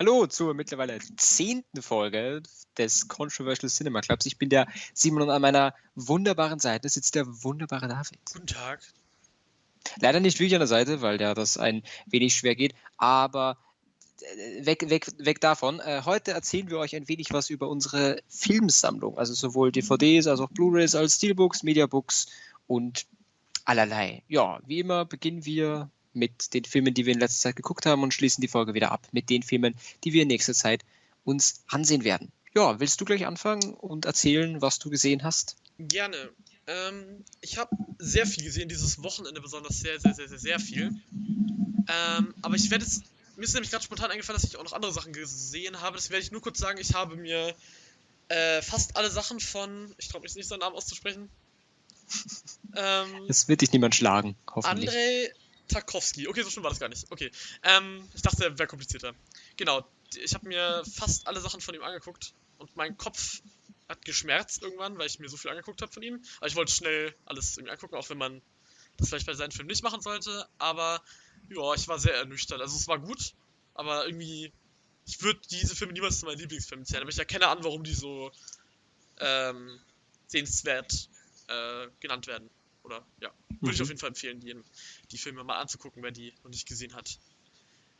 Hallo zur mittlerweile zehnten Folge des Controversial Cinema Clubs. Ich bin der Simon und an meiner wunderbaren Seite sitzt der wunderbare David. Guten Tag. Leider nicht Willi an der Seite, weil der das ein wenig schwer geht, aber äh, weg, weg, weg davon. Äh, heute erzählen wir euch ein wenig was über unsere Filmsammlung, also sowohl DVDs als auch Blu-rays als Steelbooks, Mediabooks und allerlei. Ja, wie immer beginnen wir mit den Filmen, die wir in letzter Zeit geguckt haben und schließen die Folge wieder ab mit den Filmen, die wir in nächster Zeit uns ansehen werden. Ja, willst du gleich anfangen und erzählen, was du gesehen hast? Gerne. Ähm, ich habe sehr viel gesehen, dieses Wochenende besonders sehr, sehr, sehr, sehr, sehr viel. Ähm, aber ich werde jetzt, mir ist nämlich gerade spontan eingefallen, dass ich auch noch andere Sachen gesehen habe. Das werde ich nur kurz sagen. Ich habe mir äh, fast alle Sachen von, ich traue mich nicht, seinen Namen auszusprechen. ähm, es wird dich niemand schlagen, hoffentlich. Andrei Tarkovsky. Okay, so schlimm war das gar nicht. Okay. Ähm, ich dachte, er wäre komplizierter. Genau. Ich habe mir fast alle Sachen von ihm angeguckt und mein Kopf hat geschmerzt irgendwann, weil ich mir so viel angeguckt habe von ihm. Aber ich wollte schnell alles irgendwie angucken, auch wenn man das vielleicht bei seinen Filmen nicht machen sollte. Aber ja, ich war sehr ernüchtert. Also es war gut, aber irgendwie, ich würde diese Filme niemals zu meinen Lieblingsfilmen zählen. Aber ich erkenne an, warum die so ähm, sehenswert äh, genannt werden. Oder ja, würde mhm. ich auf jeden Fall empfehlen, die, die Filme mal anzugucken, wer die noch nicht gesehen hat.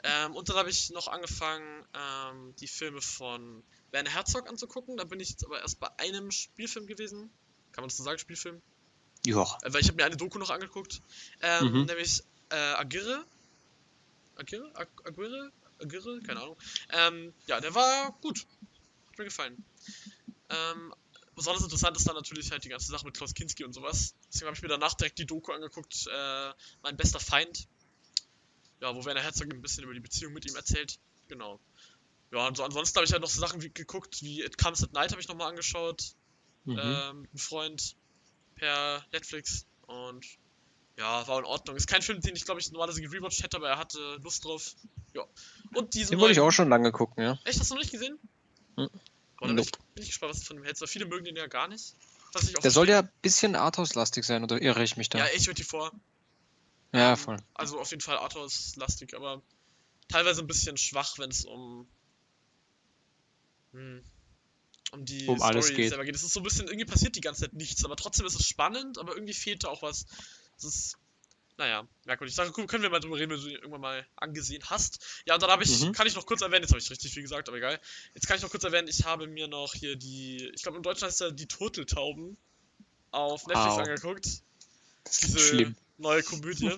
Ähm, und dann habe ich noch angefangen, ähm, die Filme von Werner Herzog anzugucken. Da bin ich jetzt aber erst bei einem Spielfilm gewesen. Kann man das so sagen, Spielfilm? Ja. Äh, weil ich habe mir eine Doku noch angeguckt. Ähm, mhm. Nämlich äh, Agirre. Agirre? Agirre? Agirre? Keine Ahnung. Ähm, ja, der war gut. Hat mir gefallen. Ähm, besonders interessant ist dann natürlich halt die ganze Sache mit Klaus Kinski und sowas. Deswegen habe ich mir danach direkt die Doku angeguckt, äh, Mein bester Feind. Ja, wo Werner Herzog ein bisschen über die Beziehung mit ihm erzählt. Genau. Ja, und so ansonsten habe ich halt noch so Sachen wie, geguckt, wie It Comes at Night habe ich nochmal angeschaut. Mhm. Äh, mit einem Freund per Netflix. Und ja, war in Ordnung. Ist kein Film, den ich glaube ich normalerweise gerewatcht hätte, aber er hatte Lust drauf. Ja. Und diesen. Den wollte ich auch schon lange gucken, ja. Echt, hast du noch nicht gesehen? Mhm. Oder nope. bin ich gespannt, was du von dem hältst, viele mögen den ja gar nicht. Der soll ja ein bisschen Arthouse-lastig sein, oder irre ich mich da? Ja, ich würde die vor. Ja, ähm, voll. Also auf jeden Fall Arthouse-lastig, aber teilweise ein bisschen schwach, wenn es um. Hm, um die um Story alles geht. selber geht. Es ist so ein bisschen, irgendwie passiert die ganze Zeit nichts, aber trotzdem ist es spannend, aber irgendwie fehlt da auch was. Es ist naja, merkwürdig. Ich sage, können wir mal drüber reden, wenn du ihn irgendwann mal angesehen hast. Ja, und dann habe ich, mhm. kann ich noch kurz erwähnen, jetzt habe ich richtig viel gesagt, aber egal. Jetzt kann ich noch kurz erwähnen, ich habe mir noch hier die, ich glaube im Deutschen heißt er die Turteltauben auf Netflix wow. angeguckt. Diese schlimm. neue Komödie.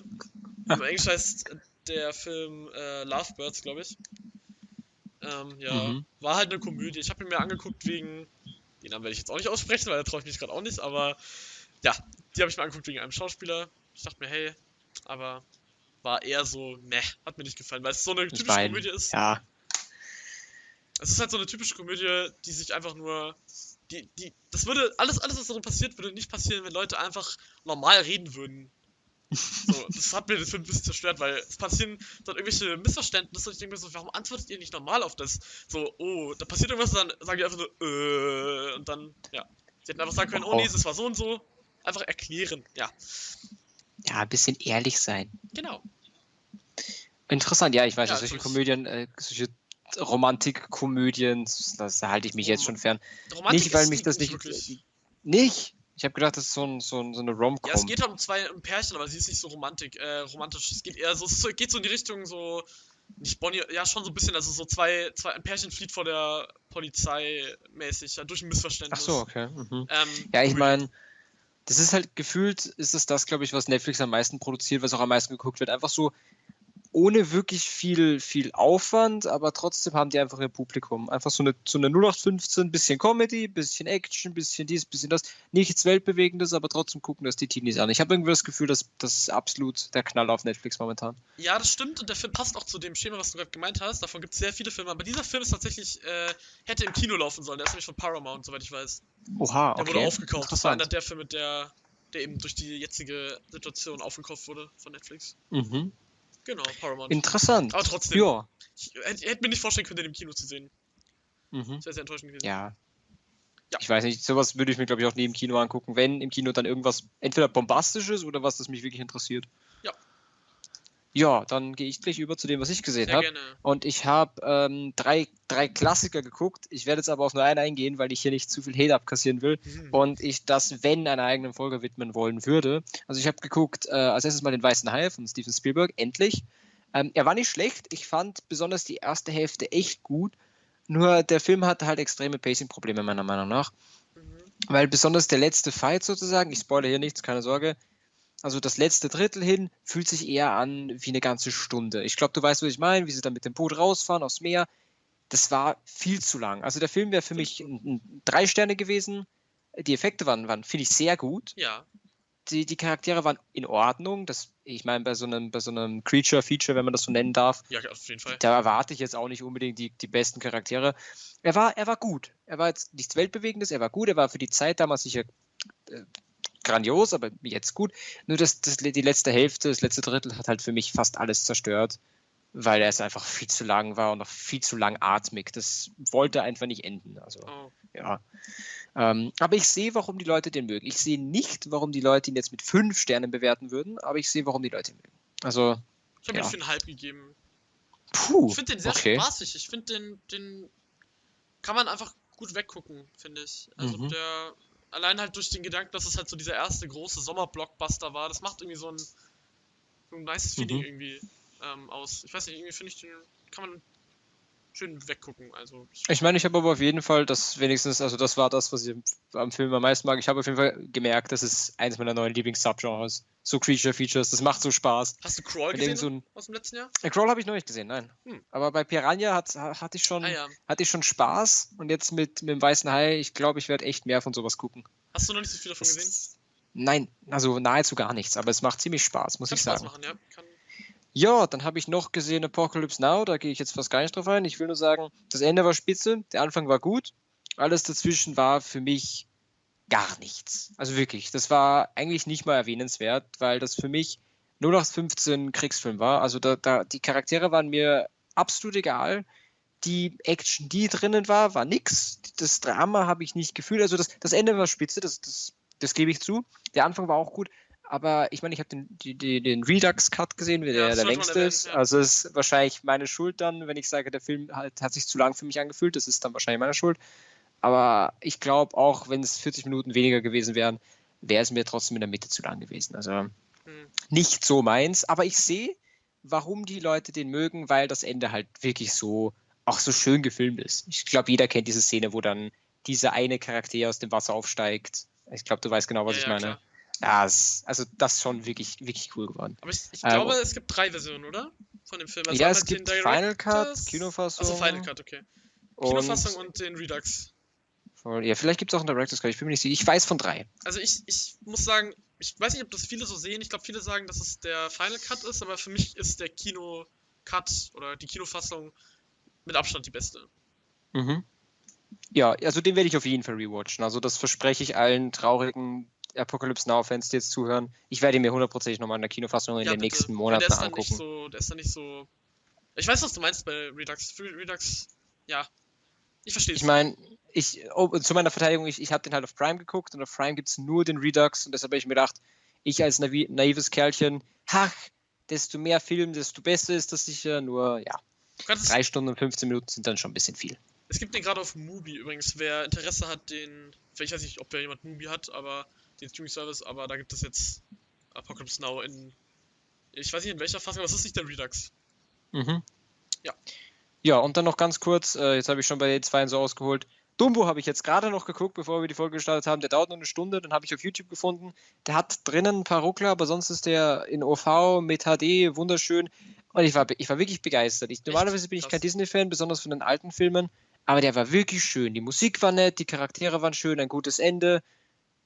Im Englisch heißt der Film äh, Lovebirds, glaube ich. Ähm, ja, mhm. war halt eine Komödie. Ich habe ihn mir angeguckt wegen, den Namen werde ich jetzt auch nicht aussprechen, weil da traue ich mich gerade auch nicht, aber ja, die habe ich mir angeguckt wegen einem Schauspieler. Ich dachte mir, hey, aber war eher so, meh, hat mir nicht gefallen, weil es so eine typische Bein. Komödie ist. Ja. Es ist halt so eine typische Komödie, die sich einfach nur. Die, die, das würde, alles, alles, was darin passiert, würde nicht passieren, wenn Leute einfach normal reden würden. So, das hat mir den Film ein bisschen zerstört, weil es passieren dann irgendwelche Missverständnisse und ich denke mir so, warum antwortet ihr nicht normal auf das? So, oh, da passiert irgendwas, dann sagen die einfach nur, äh, und dann, ja. Sie hätten einfach sagen können, oh nee, das war so und so. Einfach erklären, ja. Ja, ein bisschen ehrlich sein. Genau. Interessant, ja, ich weiß, ja, solche Komödien, äh, solche Romantikkomödien, das halte ich mich jetzt schon fern. Romantik nicht, weil mich das nicht. Wirklich. Nicht? Ich habe gedacht, das ist so, ein, so, ein, so eine Rom-Com. Ja, es geht halt um zwei um Pärchen, aber sie ist nicht so romantik, äh, romantisch. Es geht eher so, es geht so in die Richtung so, nicht Bonnie, ja schon so ein bisschen, also so zwei, zwei ein Pärchen flieht vor der Polizei mäßig, ja, durch ein Missverständnis. Ach so, okay. Mhm. Ähm, ja, ich meine, das ist halt gefühlt, ist es das, glaube ich, was Netflix am meisten produziert, was auch am meisten geguckt wird. Einfach so ohne wirklich viel, viel Aufwand, aber trotzdem haben die einfach ihr Publikum. Einfach so eine, so eine 0815, bisschen Comedy, bisschen Action, bisschen dies, bisschen das. Nichts Weltbewegendes, aber trotzdem gucken das die Teenies an. Ich habe irgendwie das Gefühl, dass das ist absolut der Knall auf Netflix momentan. Ja, das stimmt und der Film passt auch zu dem Schema, was du gerade gemeint hast. Davon gibt es sehr viele Filme, aber dieser Film ist tatsächlich, äh, hätte im Kino laufen sollen. Der ist nämlich von Paramount, soweit ich weiß. Oha, okay. Der wurde aufgekauft. Das war einer der Filme, der, der eben durch die jetzige Situation aufgekauft wurde von Netflix. Mhm. Genau, Paramount. Interessant. Aber trotzdem. Ja. Ich, ich hätte mir nicht vorstellen können, den im Kino zu sehen. Mhm. Das wäre sehr enttäuschend gewesen. Ja. ja. Ich weiß nicht, sowas würde ich mir, glaube ich, auch nie im Kino angucken, wenn im Kino dann irgendwas entweder bombastisches oder was, das mich wirklich interessiert. Ja. Dann gehe ich gleich über zu dem, was ich gesehen habe. Und ich habe ähm, drei, drei Klassiker geguckt. Ich werde jetzt aber auf nur einen eingehen, weil ich hier nicht zu viel Hate abkassieren will Mhm. und ich das, wenn, einer eigenen Folge widmen wollen würde. Also ich habe geguckt, äh, als erstes mal den Weißen Hai von Steven Spielberg, endlich. Ähm, er war nicht schlecht. Ich fand besonders die erste Hälfte echt gut. Nur der Film hatte halt extreme Pacing-Probleme, meiner Meinung nach. Mhm. Weil besonders der letzte Fight sozusagen, ich spoilere hier nichts, keine Sorge, also das letzte Drittel hin fühlt sich eher an wie eine ganze Stunde. Ich glaube, du weißt, was ich meine, wie sie dann mit dem Boot rausfahren aufs Meer. Das war viel zu lang. Also der Film wäre für mich ein, ein drei Sterne gewesen. Die Effekte waren, waren finde ich, sehr gut. Ja. Die, die Charaktere waren in Ordnung. Das, ich meine, bei so einem, bei so einem Creature-Feature, wenn man das so nennen darf, Ja, auf jeden Fall. da erwarte ich jetzt auch nicht unbedingt die, die besten Charaktere. Er war, er war gut. Er war jetzt nichts Weltbewegendes, er war gut, er war für die Zeit damals sicher äh, grandios, aber jetzt gut. Nur das, das, die letzte Hälfte, das letzte Drittel hat halt für mich fast alles zerstört, weil er es einfach viel zu lang war und noch viel zu langatmig. Das wollte einfach nicht enden. Also, Oh. ja. Ähm, aber ich sehe, warum die Leute den mögen. Ich sehe nicht, warum die Leute ihn jetzt mit fünf Sternen bewerten würden, aber ich sehe, warum die Leute ihn mögen. Also, Ich habe Ja. ihm für einen Halb gegeben. puh. Ich finde den sehr okay. spaßig. Ich finde den, den kann man einfach gut weggucken, finde ich. Also Mhm. der, allein halt durch den Gedanken, dass es halt so dieser erste große Sommerblockbuster war, das macht irgendwie so ein, so ein nice Feeling Mhm. irgendwie ähm, aus. Ich weiß nicht, irgendwie finde ich den, kann man schön weggucken. Also ich, Ich meine, ich habe aber auf jeden Fall das wenigstens, also das war das, was ich am Film am meisten mag. Ich habe auf jeden Fall gemerkt, das ist eines meiner neuen Lieblings-Subgenres. So Creature-Features, das macht so Spaß. hast du Crawl gesehen so ein- aus dem letzten Jahr? Äh, Crawl habe ich noch nicht gesehen, nein. Hm. Aber bei Piranha hat, hatte ich schon, Ah ja. hatte ich schon Spaß und jetzt mit, mit dem Weißen Hai, ich glaube, ich werde echt mehr von sowas gucken. Hast du noch nicht so viel davon Das gesehen? Nein, also nahezu gar nichts, aber es macht ziemlich Spaß, muss Kann ich Spaß sagen. machen, ja. Kann, Ja, dann habe ich noch gesehen Apocalypse Now, da gehe ich jetzt fast gar nicht drauf ein. Ich will nur sagen, das Ende war spitze, der Anfang war gut, alles dazwischen war für mich gar nichts. Also wirklich, das war eigentlich nicht mal erwähnenswert, weil das für mich 0815 Kriegsfilm war. Also da, da die Charaktere waren mir absolut egal. Die Action, die drinnen war, war nix. Das Drama habe ich nicht gefühlt. Also das, das Ende war spitze, das, das, das gebe ich zu. Der Anfang war auch gut. Aber ich meine, ich habe den, die, den Redux-Cut gesehen, wie Ja, der der längste ist. ja. Also es ist wahrscheinlich meine Schuld dann, wenn ich sage, der Film halt, hat sich zu lang für mich angefühlt. Das ist dann wahrscheinlich meine Schuld. Aber ich glaube, auch wenn es 40 Minuten weniger gewesen wären, wäre es mir trotzdem in der Mitte zu lang gewesen. Also hm. nicht so meins. Aber ich sehe, warum die Leute den mögen, weil das Ende halt wirklich so auch so schön gefilmt ist. Ich glaube, jeder kennt diese Szene, wo dann dieser eine Charakter aus dem Wasser aufsteigt. Ich glaube, du weißt genau, was Ja, ich meine. klar. Ja, es, also das ist schon wirklich, wirklich cool geworden. Aber ich, ich Äh, glaube, es gibt drei Versionen, oder? Von dem Film. ja, einmal es den gibt Final Cut, Directors- Kinofassung. Also Final Cut, okay. und, Kinofassung und den Redux. Ja, vielleicht gibt es auch einen Director's Cut, ich bin mir nicht sicher. Ich weiß von drei. Also ich, ich muss sagen, ich weiß nicht, ob das viele so sehen. Ich glaube, viele sagen, dass es der Final Cut ist, aber für mich ist der Kino-Cut oder die Kinofassung mit Abstand die beste. Mhm. Ja, also den werde ich auf jeden Fall rewatchen. Also das verspreche ich allen traurigen Apocalypse Now-Fans, die jetzt zuhören. Ich werde mir hundertprozentig nochmal in der Kinofassung in Ja, den bitte. nächsten Monaten nicht angucken. so, der ist dann nicht so. Ich weiß, was du meinst bei Redux. Redux, ja. Ich verstehe es. Ich meine, ich, oh, zu meiner Verteidigung, ich, ich habe den halt auf Prime geguckt und auf Prime gibt es nur den Redux und deshalb habe ich mir gedacht, ich als naiv, naives Kerlchen, ach, desto mehr Film, desto besser ist das sicher. Nur, ja, drei Stunden und 15 Minuten sind dann schon ein bisschen viel. es gibt den gerade auf Mubi übrigens. Wer Interesse hat, den. Ich weiß nicht, ob da jemand Mubi hat, aber den Streaming-Service, aber da gibt es jetzt Apocalypse Now in. Ich weiß nicht in welcher Fassung, aber es ist nicht der Redux. Mhm. Ja. Ja, und dann noch ganz kurz, äh, jetzt habe ich schon bei den zwei so ausgeholt. Dumbo habe ich jetzt gerade noch geguckt, bevor wir die Folge gestartet haben. Der dauert nur eine Stunde, den habe ich auf YouTube gefunden. Der hat drinnen ein paar Ruckler, aber sonst ist der in OV mit HD wunderschön. Und ich war, ich war wirklich begeistert. Ich, normalerweise bin ich kein Disney-Fan, besonders von den alten Filmen. Aber der war wirklich schön. Die Musik war nett, die Charaktere waren schön, ein gutes Ende.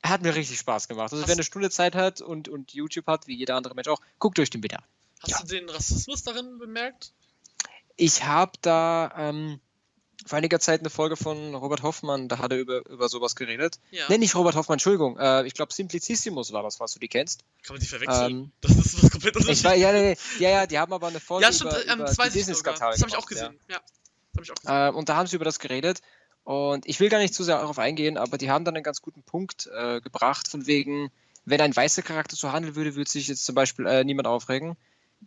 Er hat mir richtig Spaß gemacht. Also Hast- wer eine Stunde Zeit hat und, und YouTube hat, wie jeder andere Mensch auch, guckt euch den bitte an. Hast Ja. du den Rassismus darin bemerkt? Ich habe da ähm, vor einiger Zeit eine Folge von Robert Hoffmann, da hat er über, über sowas geredet. Ja. Nee, nicht Robert Hoffmann, Entschuldigung. Äh, ich glaube Simplicissimus war das, was du die kennst. Kann man die verwechseln? Ähm, das ist was komplett war, ja, nee, nee, ja, ja, die haben aber eine Folge Ja, stimmt, über, ähm, über das Das habe ich auch ja. gesehen. Ja, das habe ich auch gesehen. Äh, und da haben sie über das geredet. Und ich will gar nicht zu sehr darauf eingehen, aber die haben dann einen ganz guten Punkt äh, gebracht, von wegen, wenn ein weißer Charakter so handeln würde, würde sich jetzt zum Beispiel äh, niemand aufregen.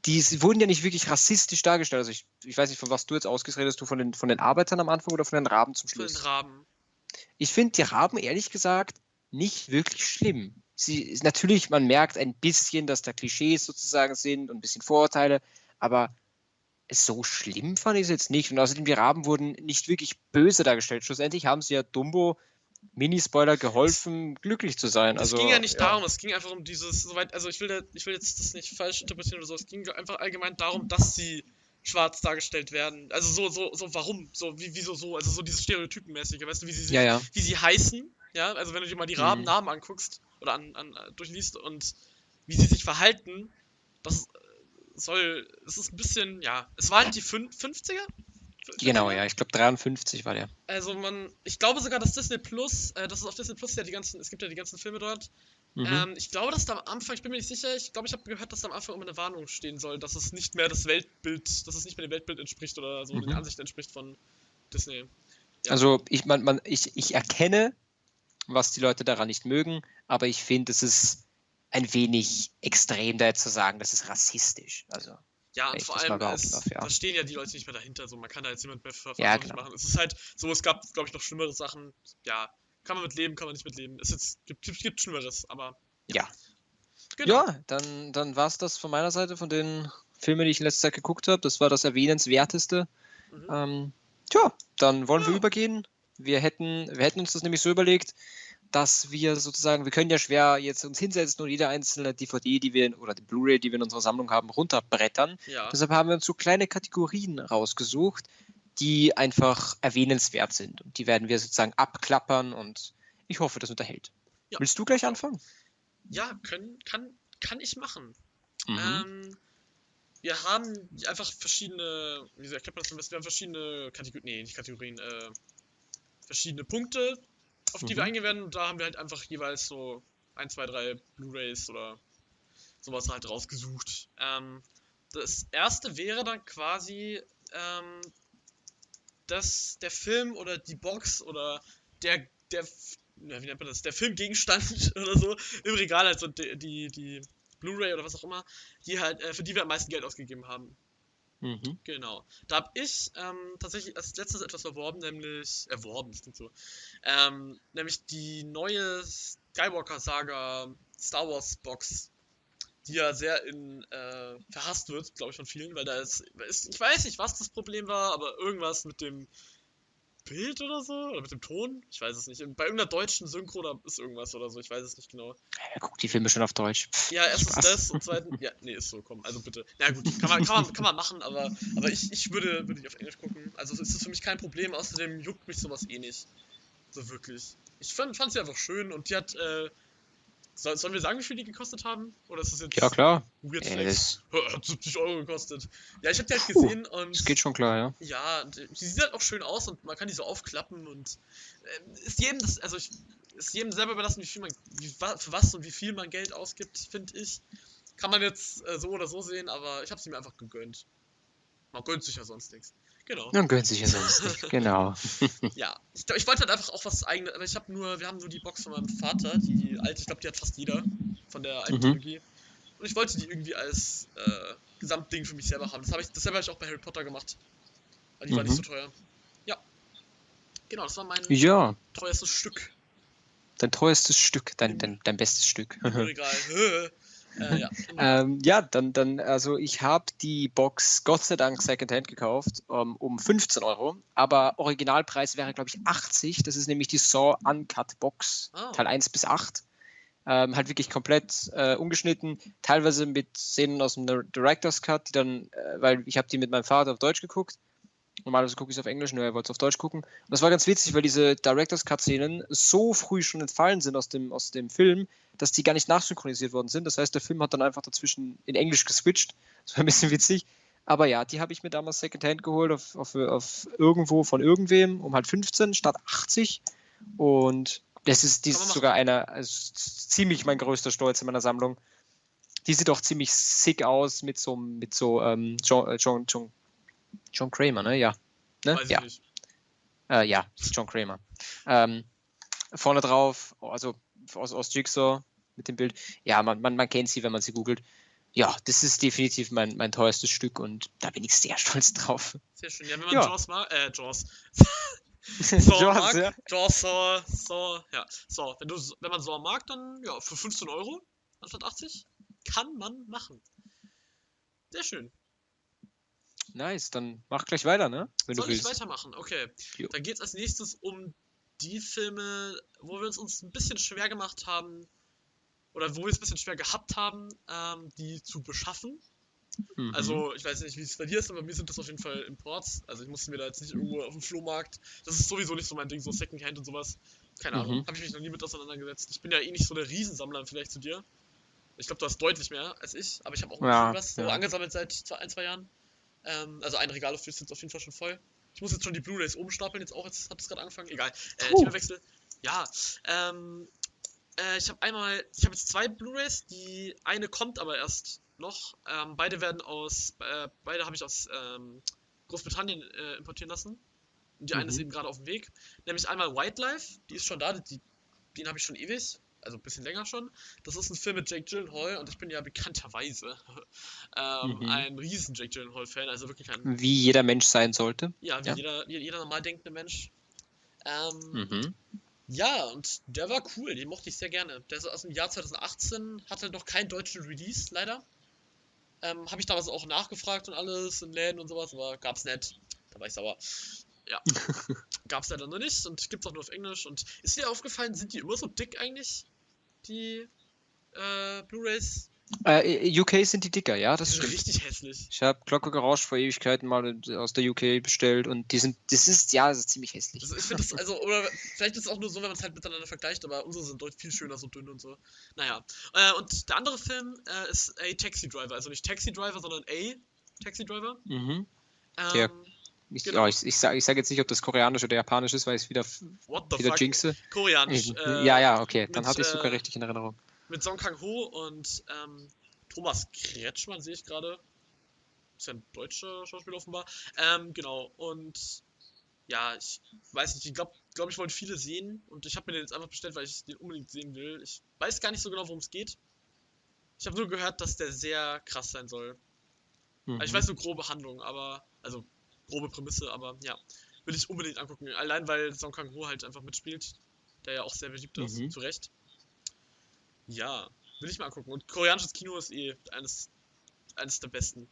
die wurden ja nicht wirklich rassistisch dargestellt. Also ich, ich weiß nicht, von was du jetzt ausgeredet du von den, von den Arbeitern am Anfang oder von den Raben zum Schluss? Von den Raben. Ich finde die Raben ehrlich gesagt nicht wirklich schlimm. Sie, natürlich, man merkt ein bisschen, dass da Klischees sozusagen sind und ein bisschen Vorurteile, aber so schlimm fand ich es jetzt nicht. Und außerdem, die Raben wurden nicht wirklich böse dargestellt. Schlussendlich haben sie ja Dumbo Mini-Spoiler geholfen, glücklich zu sein. Es also, ging ja nicht ja. darum, es ging einfach um dieses, soweit, also ich will, ich will jetzt das nicht falsch interpretieren oder so, es ging einfach allgemein darum, dass sie schwarz dargestellt werden. Also so, so, so, warum? So, wie, wieso so? Also so dieses Stereotypenmäßige, weißt du, wie sie, ja, ja. wie sie heißen, ja, also wenn du dir mal die Rabennamen mhm. anguckst oder an, an, durchliest und wie sie sich verhalten, das soll, es ist ein bisschen, ja, es war halt die 50er? Genau, ja, ich glaube 53 war der. Also man, ich glaube sogar, dass Disney Plus, äh, das ist auf Disney Plus ja die ganzen, es gibt ja die ganzen Filme dort. Mhm. Ähm, ich glaube, dass da am Anfang, ich bin mir nicht sicher, ich glaube, ich habe gehört, dass da am Anfang immer eine Warnung stehen soll, dass es nicht mehr das Weltbild, dass es nicht mehr dem Weltbild entspricht oder so mhm. den Ansichten entspricht von Disney. Ja. Also ich, man, man, ich, ich erkenne, was die Leute daran nicht mögen, aber ich finde, es ist ein wenig extrem, da jetzt zu sagen, das ist rassistisch. Also. Ja, und vor allem, es, darf, ja. da stehen ja die Leute nicht mehr dahinter. So, man kann da jetzt jemand mehr verantwortlich ja, genau. machen. Es ist halt so, es gab, glaube ich, noch schlimmere Sachen. Ja, kann man mit leben, kann man nicht mit leben. Es jetzt, gibt, gibt, gibt Schlimmeres, aber. Ja. Ja, genau. ja dann, dann war es das von meiner Seite, von den Filmen, die ich in letzter Zeit geguckt habe. Das war das erwähnenswerteste. Mhm. Ähm, tja, dann wollen ja. wir übergehen. Wir hätten, wir hätten uns das nämlich so überlegt, dass wir sozusagen, wir können ja schwer jetzt uns hinsetzen und jede einzelne DVD, die wir oder die Blu-ray, die wir in unserer Sammlung haben, runterbrettern. Ja. Deshalb haben wir uns so kleine Kategorien rausgesucht, die einfach erwähnenswert sind. Und die werden wir sozusagen abklappern und ich hoffe, das unterhält. Ja. Willst du gleich anfangen? Ja, können, kann, kann ich machen. Mhm. Ähm, wir haben einfach verschiedene, wie erklärt man das Wir haben verschiedene Kategorien, nee, nicht Kategorien, äh, verschiedene Punkte, auf die mhm. wir eingehen werden. Und da haben wir halt einfach jeweils so ein, zwei, drei Blu-rays oder sowas halt rausgesucht. Ähm, das erste wäre dann quasi ähm, dass der Film oder die Box oder der, der, wie nennt man das, der Filmgegenstand oder so im Regal, also die, die, die Blu-ray oder was auch immer, die halt, äh, für die wir am meisten Geld ausgegeben haben. Mhm. Genau. Da habe ich ähm, tatsächlich als letztes etwas erworben, nämlich erworben, das klingt so, ähm, nämlich die neue Skywalker-Saga Star Wars Box, die ja sehr in äh, verhasst wird, glaube ich, von vielen, weil da ist, ist, ich weiß nicht, was das Problem war, aber irgendwas mit dem Bild oder so? Oder mit dem Ton? Ich weiß es nicht. Bei irgendeiner deutschen Synchro da ist irgendwas oder so. Ich weiß es nicht genau. Ja, guck die Filme schon auf Deutsch. Ja, erstens Spaß. das und zweitens. Ja, nee, ist so, komm. Also bitte. Na ja, gut, kann man, kann man, kann man machen, aber, aber ich, ich würde, würde die auf Englisch gucken. Also ist das für mich kein Problem. Außerdem juckt mich sowas eh nicht. So wirklich. Ich fand, fand sie einfach schön und die hat äh, soll, sollen wir sagen, wie viel die gekostet haben? Oder ist das jetzt. Ja, klar. Weird Flex? Hat 70 Euro gekostet. Ja, ich hab die halt gesehen uh, und. Das geht schon klar, ja. Ja, sie sieht halt auch schön aus und man kann die so aufklappen und. Äh, ist jedem das. Also, ich, ist jedem selber überlassen, wie viel man. Wie, für was und wie viel man Geld ausgibt, finde ich. Kann man jetzt äh, so oder so sehen, aber ich habe sie mir einfach gegönnt. Man gönnt sich ja sonst nichts. Genau. Man gönnt sich ja sonst nicht, genau. ja, ich, ich wollte halt einfach auch was eigenes, aber ich habe nur, wir haben nur die Box von meinem Vater, die alte, ich glaube, die hat fast jeder von der alten mhm. Trilogie. Und ich wollte die irgendwie als äh, Gesamtding für mich selber haben. Das habe ich, dasselbe habe ich auch bei Harry Potter gemacht. Weil die mhm. war nicht so teuer. Ja. Genau, das war mein ja. teuerstes Stück. Dein teuerstes Stück, dein, dein, dein bestes Stück. Regal. Äh, ja. ähm, ja, dann, dann, also ich habe die Box Gott sei Dank Secondhand gekauft um, ähm, um 15 Euro, aber Originalpreis wäre, glaube ich, 80. Das ist nämlich die Saw Uncut Box, oh. Teil 1 bis 8. Ähm, halt wirklich komplett äh, ungeschnitten, teilweise mit Szenen aus dem Director's Cut, die dann, äh, weil ich habe die mit meinem Vater auf Deutsch geguckt Normalerweise gucke ich es auf Englisch, nur er wollte es auf Deutsch gucken. Und das war ganz witzig, weil diese Directors Cut-Szenen so früh schon entfallen sind aus dem, aus dem Film, dass die gar nicht nachsynchronisiert worden sind. Das heißt, der Film hat dann einfach dazwischen in Englisch geswitcht. Das war ein bisschen witzig. Aber ja, die habe ich mir damals Secondhand geholt auf, auf, auf irgendwo von irgendwem um halt 15 statt 80. Und das ist, die ist sogar einer, also ziemlich mein größter Stolz in meiner Sammlung. Die sieht auch ziemlich sick aus mit so, mit so ähm, John, John, John John Kramer, ne? Ja. Ne? Ja. Äh, ja, John Kramer. Ähm, vorne drauf, also aus, aus Jigsaw mit dem Bild. Ja, man, man, man kennt sie, wenn man sie googelt. ja, das ist definitiv mein, mein teuerstes Stück und da bin ich sehr stolz drauf. Sehr schön. Ja, wenn man Ja. Jaws mag, äh, Jaws. Jaws, Saw mag, ja. Jaws, Saw, Saw, ja, Saw. Wenn, du, wenn man Saw mag, dann, ja, für 15 Euro anstatt 80 kann man machen. Sehr schön. Nice, dann mach gleich weiter, ne? Wenn Soll du ich willst. weitermachen? Okay. Jo. Dann geht es als nächstes um die Filme, wo wir uns, uns ein bisschen schwer gemacht haben, oder wo wir es ein bisschen schwer gehabt haben, ähm, die zu beschaffen. Mhm. Also, ich weiß nicht, wie es bei dir ist, aber bei mir sind das auf jeden Fall Imports. Also, ich musste mir da jetzt nicht irgendwo auf dem Flohmarkt. Das ist sowieso nicht so mein Ding, so Secondhand und sowas. Keine Ahnung. Mhm. Habe ich mich noch nie mit auseinandergesetzt. Ich bin ja eh nicht so der Riesensammler vielleicht zu dir. Ich glaube, du hast deutlich mehr als ich, aber ich habe auch Ja, schon was so ja. angesammelt seit zwei, ein, zwei Jahren. Ähm, also, ein Regal ist jetzt auf jeden Fall schon voll. Ich muss jetzt schon die Blu-Rays oben stapeln, jetzt auch, jetzt hat es gerade angefangen. Egal. Äh, Puh. Themawechsel. Ja, ähm, äh, ich habe einmal, ich habe jetzt zwei Blu-rays, die eine kommt aber erst noch. Ähm, beide werden aus, äh, beide habe ich aus ähm, Großbritannien äh, importieren lassen. Und die eine Mhm. ist eben gerade auf dem Weg. Nämlich einmal Wildlife, die ist schon da, die, den habe ich schon ewig, also ein bisschen länger schon. Das ist ein Film mit Jake Gyllenhaal und ich bin ja bekannterweise ähm, Mhm. ein riesen Jake Gyllenhaal-Fan, also wirklich ein, Wie jeder Mensch sein sollte. ja, wie Ja. Jeder, jeder, jeder normal denkende Mensch. Ähm, Mhm. Ja, und der war cool, den mochte ich sehr gerne. Der ist aus dem Jahr 2018, hatte noch keinen deutschen Release, leider. Ähm, Habe ich damals auch nachgefragt und alles in Läden und sowas, aber gab's nicht. Da war ich sauer. Ja. gab's leider noch nicht und gibt's auch nur auf Englisch. Und ist dir aufgefallen, sind die immer so dick eigentlich? Die äh, Blu-Rays? Äh, UK sind die dicker, ja, das stimmt. richtig hässlich. Ich habe Glocke gerauscht vor Ewigkeiten mal aus der UK bestellt und die sind, das ist, ja, das ist ziemlich hässlich. Das, ich finde das, also, oder vielleicht ist es auch nur so, wenn man es halt miteinander vergleicht, aber unsere sind deutlich viel schöner, so dünn und so. Naja. Äh, und der andere Film äh, ist A Taxi Driver. Also nicht Taxi Driver, sondern A Taxi Driver. Mhm. Ähm, Der- Ich, Genau. ja, ich, ich sage sag jetzt nicht, ob das koreanisch oder japanisch ist, weil ich es wieder, wieder fuck? jinxe. Koreanisch. Äh, ja, ja, okay, dann mit, hatte ich sogar äh, richtig in Erinnerung. Mit Song Kang-ho und ähm, Thomas Kretschmann sehe ich gerade. Ist ja ein deutscher Schauspieler offenbar. Ähm, genau. Und ja, ich weiß nicht, ich glaube, glaub, ich wollte viele sehen und ich habe mir den jetzt einfach bestellt, weil ich den unbedingt sehen will. Ich weiß gar nicht so genau, worum es geht. Ich habe nur gehört, dass der sehr krass sein soll. Also ich Mhm. weiß nur grobe Handlung, aber also grobe Prämisse, aber ja, will ich unbedingt angucken. Allein weil Song Kang-ho halt einfach mitspielt, der ja auch sehr beliebt ist, Mhm. zu Recht. Ja, will ich mal angucken. Und koreanisches Kino ist eh eines, eines der besten.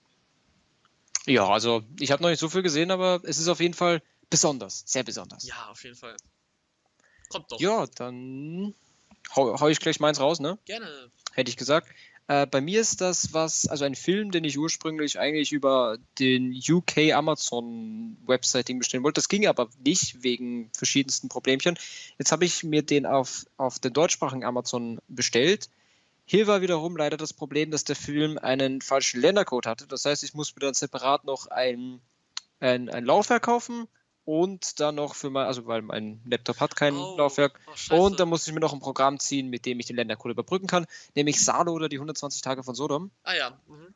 Ja, also ich habe noch nicht so viel gesehen, aber es ist auf jeden Fall besonders, sehr besonders. Ja, auf jeden Fall. Kommt doch. Ja, dann hau, hau ich gleich meins raus, ne? Gerne. Hätte ich gesagt. Äh, bei mir ist das was, also ein Film, den ich ursprünglich eigentlich über den UK Amazon Website bestellen wollte. Das ging aber nicht wegen verschiedensten Problemchen. Jetzt habe ich mir den auf, auf den deutschsprachigen Amazon bestellt. Hier war wiederum leider das Problem, dass der Film einen falschen Ländercode hatte. Das heißt, ich muss mir dann separat noch ein, ein, ein Laufwerk kaufen und dann noch für mein, also weil mein Laptop hat kein Oh, Laufwerk. oh. Und dann muss ich mir noch ein Programm ziehen, mit dem ich den Ländercode überbrücken kann, nämlich Salo oder die 120 Tage von Sodom. Ah ja. Mhm.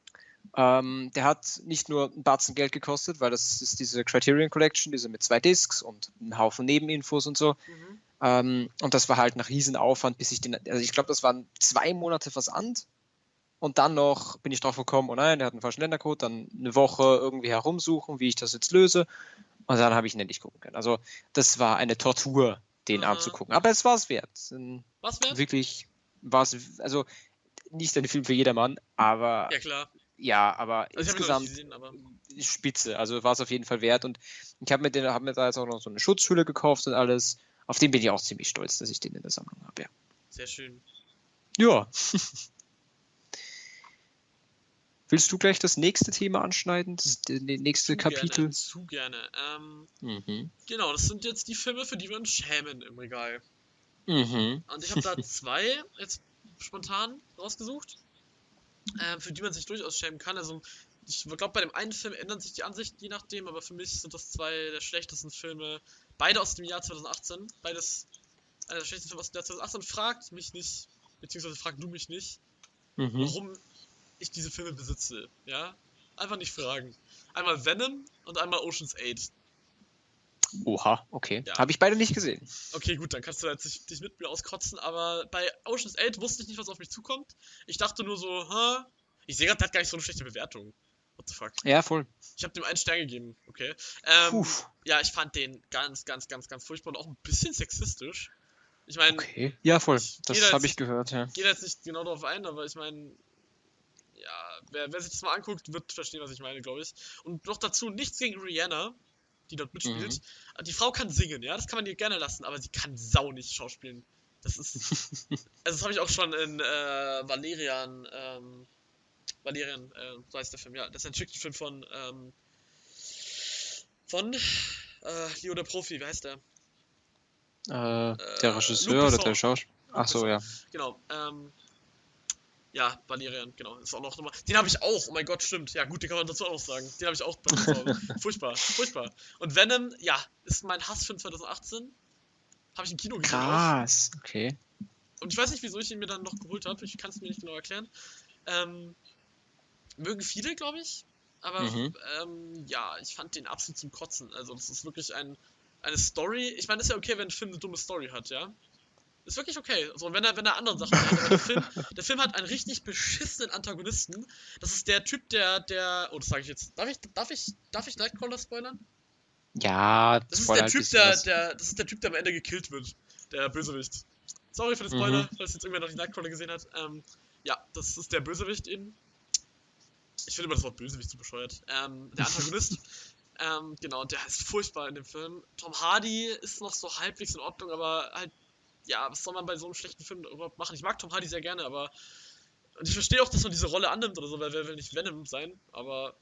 Ähm, der hat nicht nur ein Batzen Geld gekostet, weil das ist diese Criterion Collection, diese mit zwei Discs und einen Haufen Nebeninfos und so. Mhm. Ähm, und das war halt nach Riesenaufwand, bis ich den, also ich glaube, das waren zwei Monate Versand. Und dann noch bin ich drauf gekommen, oh nein, der hat einen falschen Ländercode, dann eine Woche irgendwie herumsuchen, wie ich das jetzt löse. Und dann habe ich ihn endlich gucken können. Also, das war eine Tortur, den Aha. anzugucken. Aber es war es wert. Was wert? wirklich war es, also nicht ein Film für jedermann, aber Ja klar. ja, aber Also insgesamt gesehen, aber. spitze. Also war es auf jeden Fall wert. Und ich habe mir, den- hab mir da jetzt auch noch so eine Schutzhülle gekauft und alles. Auf den bin ich auch ziemlich stolz, dass ich den in der Sammlung habe. Ja. Sehr schön. ja. Willst du gleich das nächste Thema anschneiden? Das, nächste Zu Kapitel? Gerne, zu gerne. Ähm, Mhm. genau, das sind jetzt die Filme, für die wir uns schämen im Regal. Mhm. Und ich habe da zwei jetzt spontan rausgesucht, ähm, für die man sich durchaus schämen kann. Also ich glaube, bei dem einen Film ändert sich die Ansicht je nachdem, aber für mich sind das zwei der schlechtesten Filme, beide aus dem Jahr 2018. Beides einer der schlechtesten Filme aus dem Jahr 2018. Fragt mich nicht, beziehungsweise fragt du mich nicht, Mhm. warum ich diese Filme besitze. Ja? Einfach nicht fragen. Einmal Venom und einmal Ocean's 8. Oha, okay. Ja. Habe ich beide nicht gesehen. Okay, gut, dann kannst du jetzt dich, dich mit mir auskotzen, aber bei Ocean's 8 wusste ich nicht, was auf mich zukommt. Ich dachte nur so, ha, Ich sehe gerade, der hat gar nicht so eine schlechte Bewertung. What the fuck? Ja, voll. Ich habe dem einen Stern gegeben, okay. Ähm, ja, ich fand den ganz, ganz, ganz, ganz furchtbar und auch ein bisschen sexistisch. Ich meine, Okay. Ja, voll. Ich Das habe ich gehört, ja. gehe da jetzt nicht genau darauf ein, aber ich meine, ja, wer, wer sich das mal anguckt, wird verstehen, was ich meine, glaube ich. Und noch dazu nichts gegen Rihanna, die dort mitspielt. Die Frau kann singen, ja, das kann man ihr gerne lassen, aber sie kann sau nicht schauspielen. Das ist. also, das habe ich auch schon in äh, Valerian, ähm, Valerian, äh, so heißt der Film, ja, das ist ein Chicken-Film von, ähm, von, äh, Leo der Profi, wie heißt der? Äh, Äh, der Regisseur oder der Schauspieler? Ach so, ja. Genau, ähm. Ja, Valerian, genau. Ist auch noch nochmal. Den habe ich auch, oh mein Gott, stimmt. Ja, gut, den kann man dazu auch noch sagen. Den habe ich auch. Furchtbar, furchtbar. Und Venom, ja, ist mein Hassfilm 2018. Habe ich im Kino gesehen. auch. Krass. Okay. Und ich weiß nicht, wieso ich ihn mir dann noch geholt habe. Ich kann es mir nicht genau erklären. Ähm, mögen viele, glaube ich. Aber Mhm. ähm, ja, ich fand den absolut zum Kotzen. Also, das ist wirklich ein, eine Story. Ich meine, ist ja okay, wenn ein Film eine dumme Story hat, ja. Ist wirklich okay. Also, wenn er, wenn er andere Sachen hat. Der Film, der Film hat einen richtig beschissenen Antagonisten. Das ist der Typ, der, der. Oh, das sage ich jetzt. Darf ich, darf ich, darf ich Nightcrawler spoilern? Ja, Das ist der Typ, der, der, das ist der Typ, der am Ende gekillt wird. Der Bösewicht. Sorry für den Mhm. Spoiler, falls jetzt irgendwer noch die Nightcrawler gesehen hat. Ähm, ja, das ist der Bösewicht eben. Ich finde immer das Wort Bösewicht zu bescheuert. Ähm, der Antagonist. ähm, genau, der ist furchtbar in dem Film. Tom Hardy ist noch so halbwegs in Ordnung, aber halt, ja, was soll man bei so einem schlechten Film überhaupt machen? Ich mag Tom Hardy sehr gerne, aber. Und ich verstehe auch, dass man diese Rolle annimmt oder so, weil wer will nicht Venom sein, aber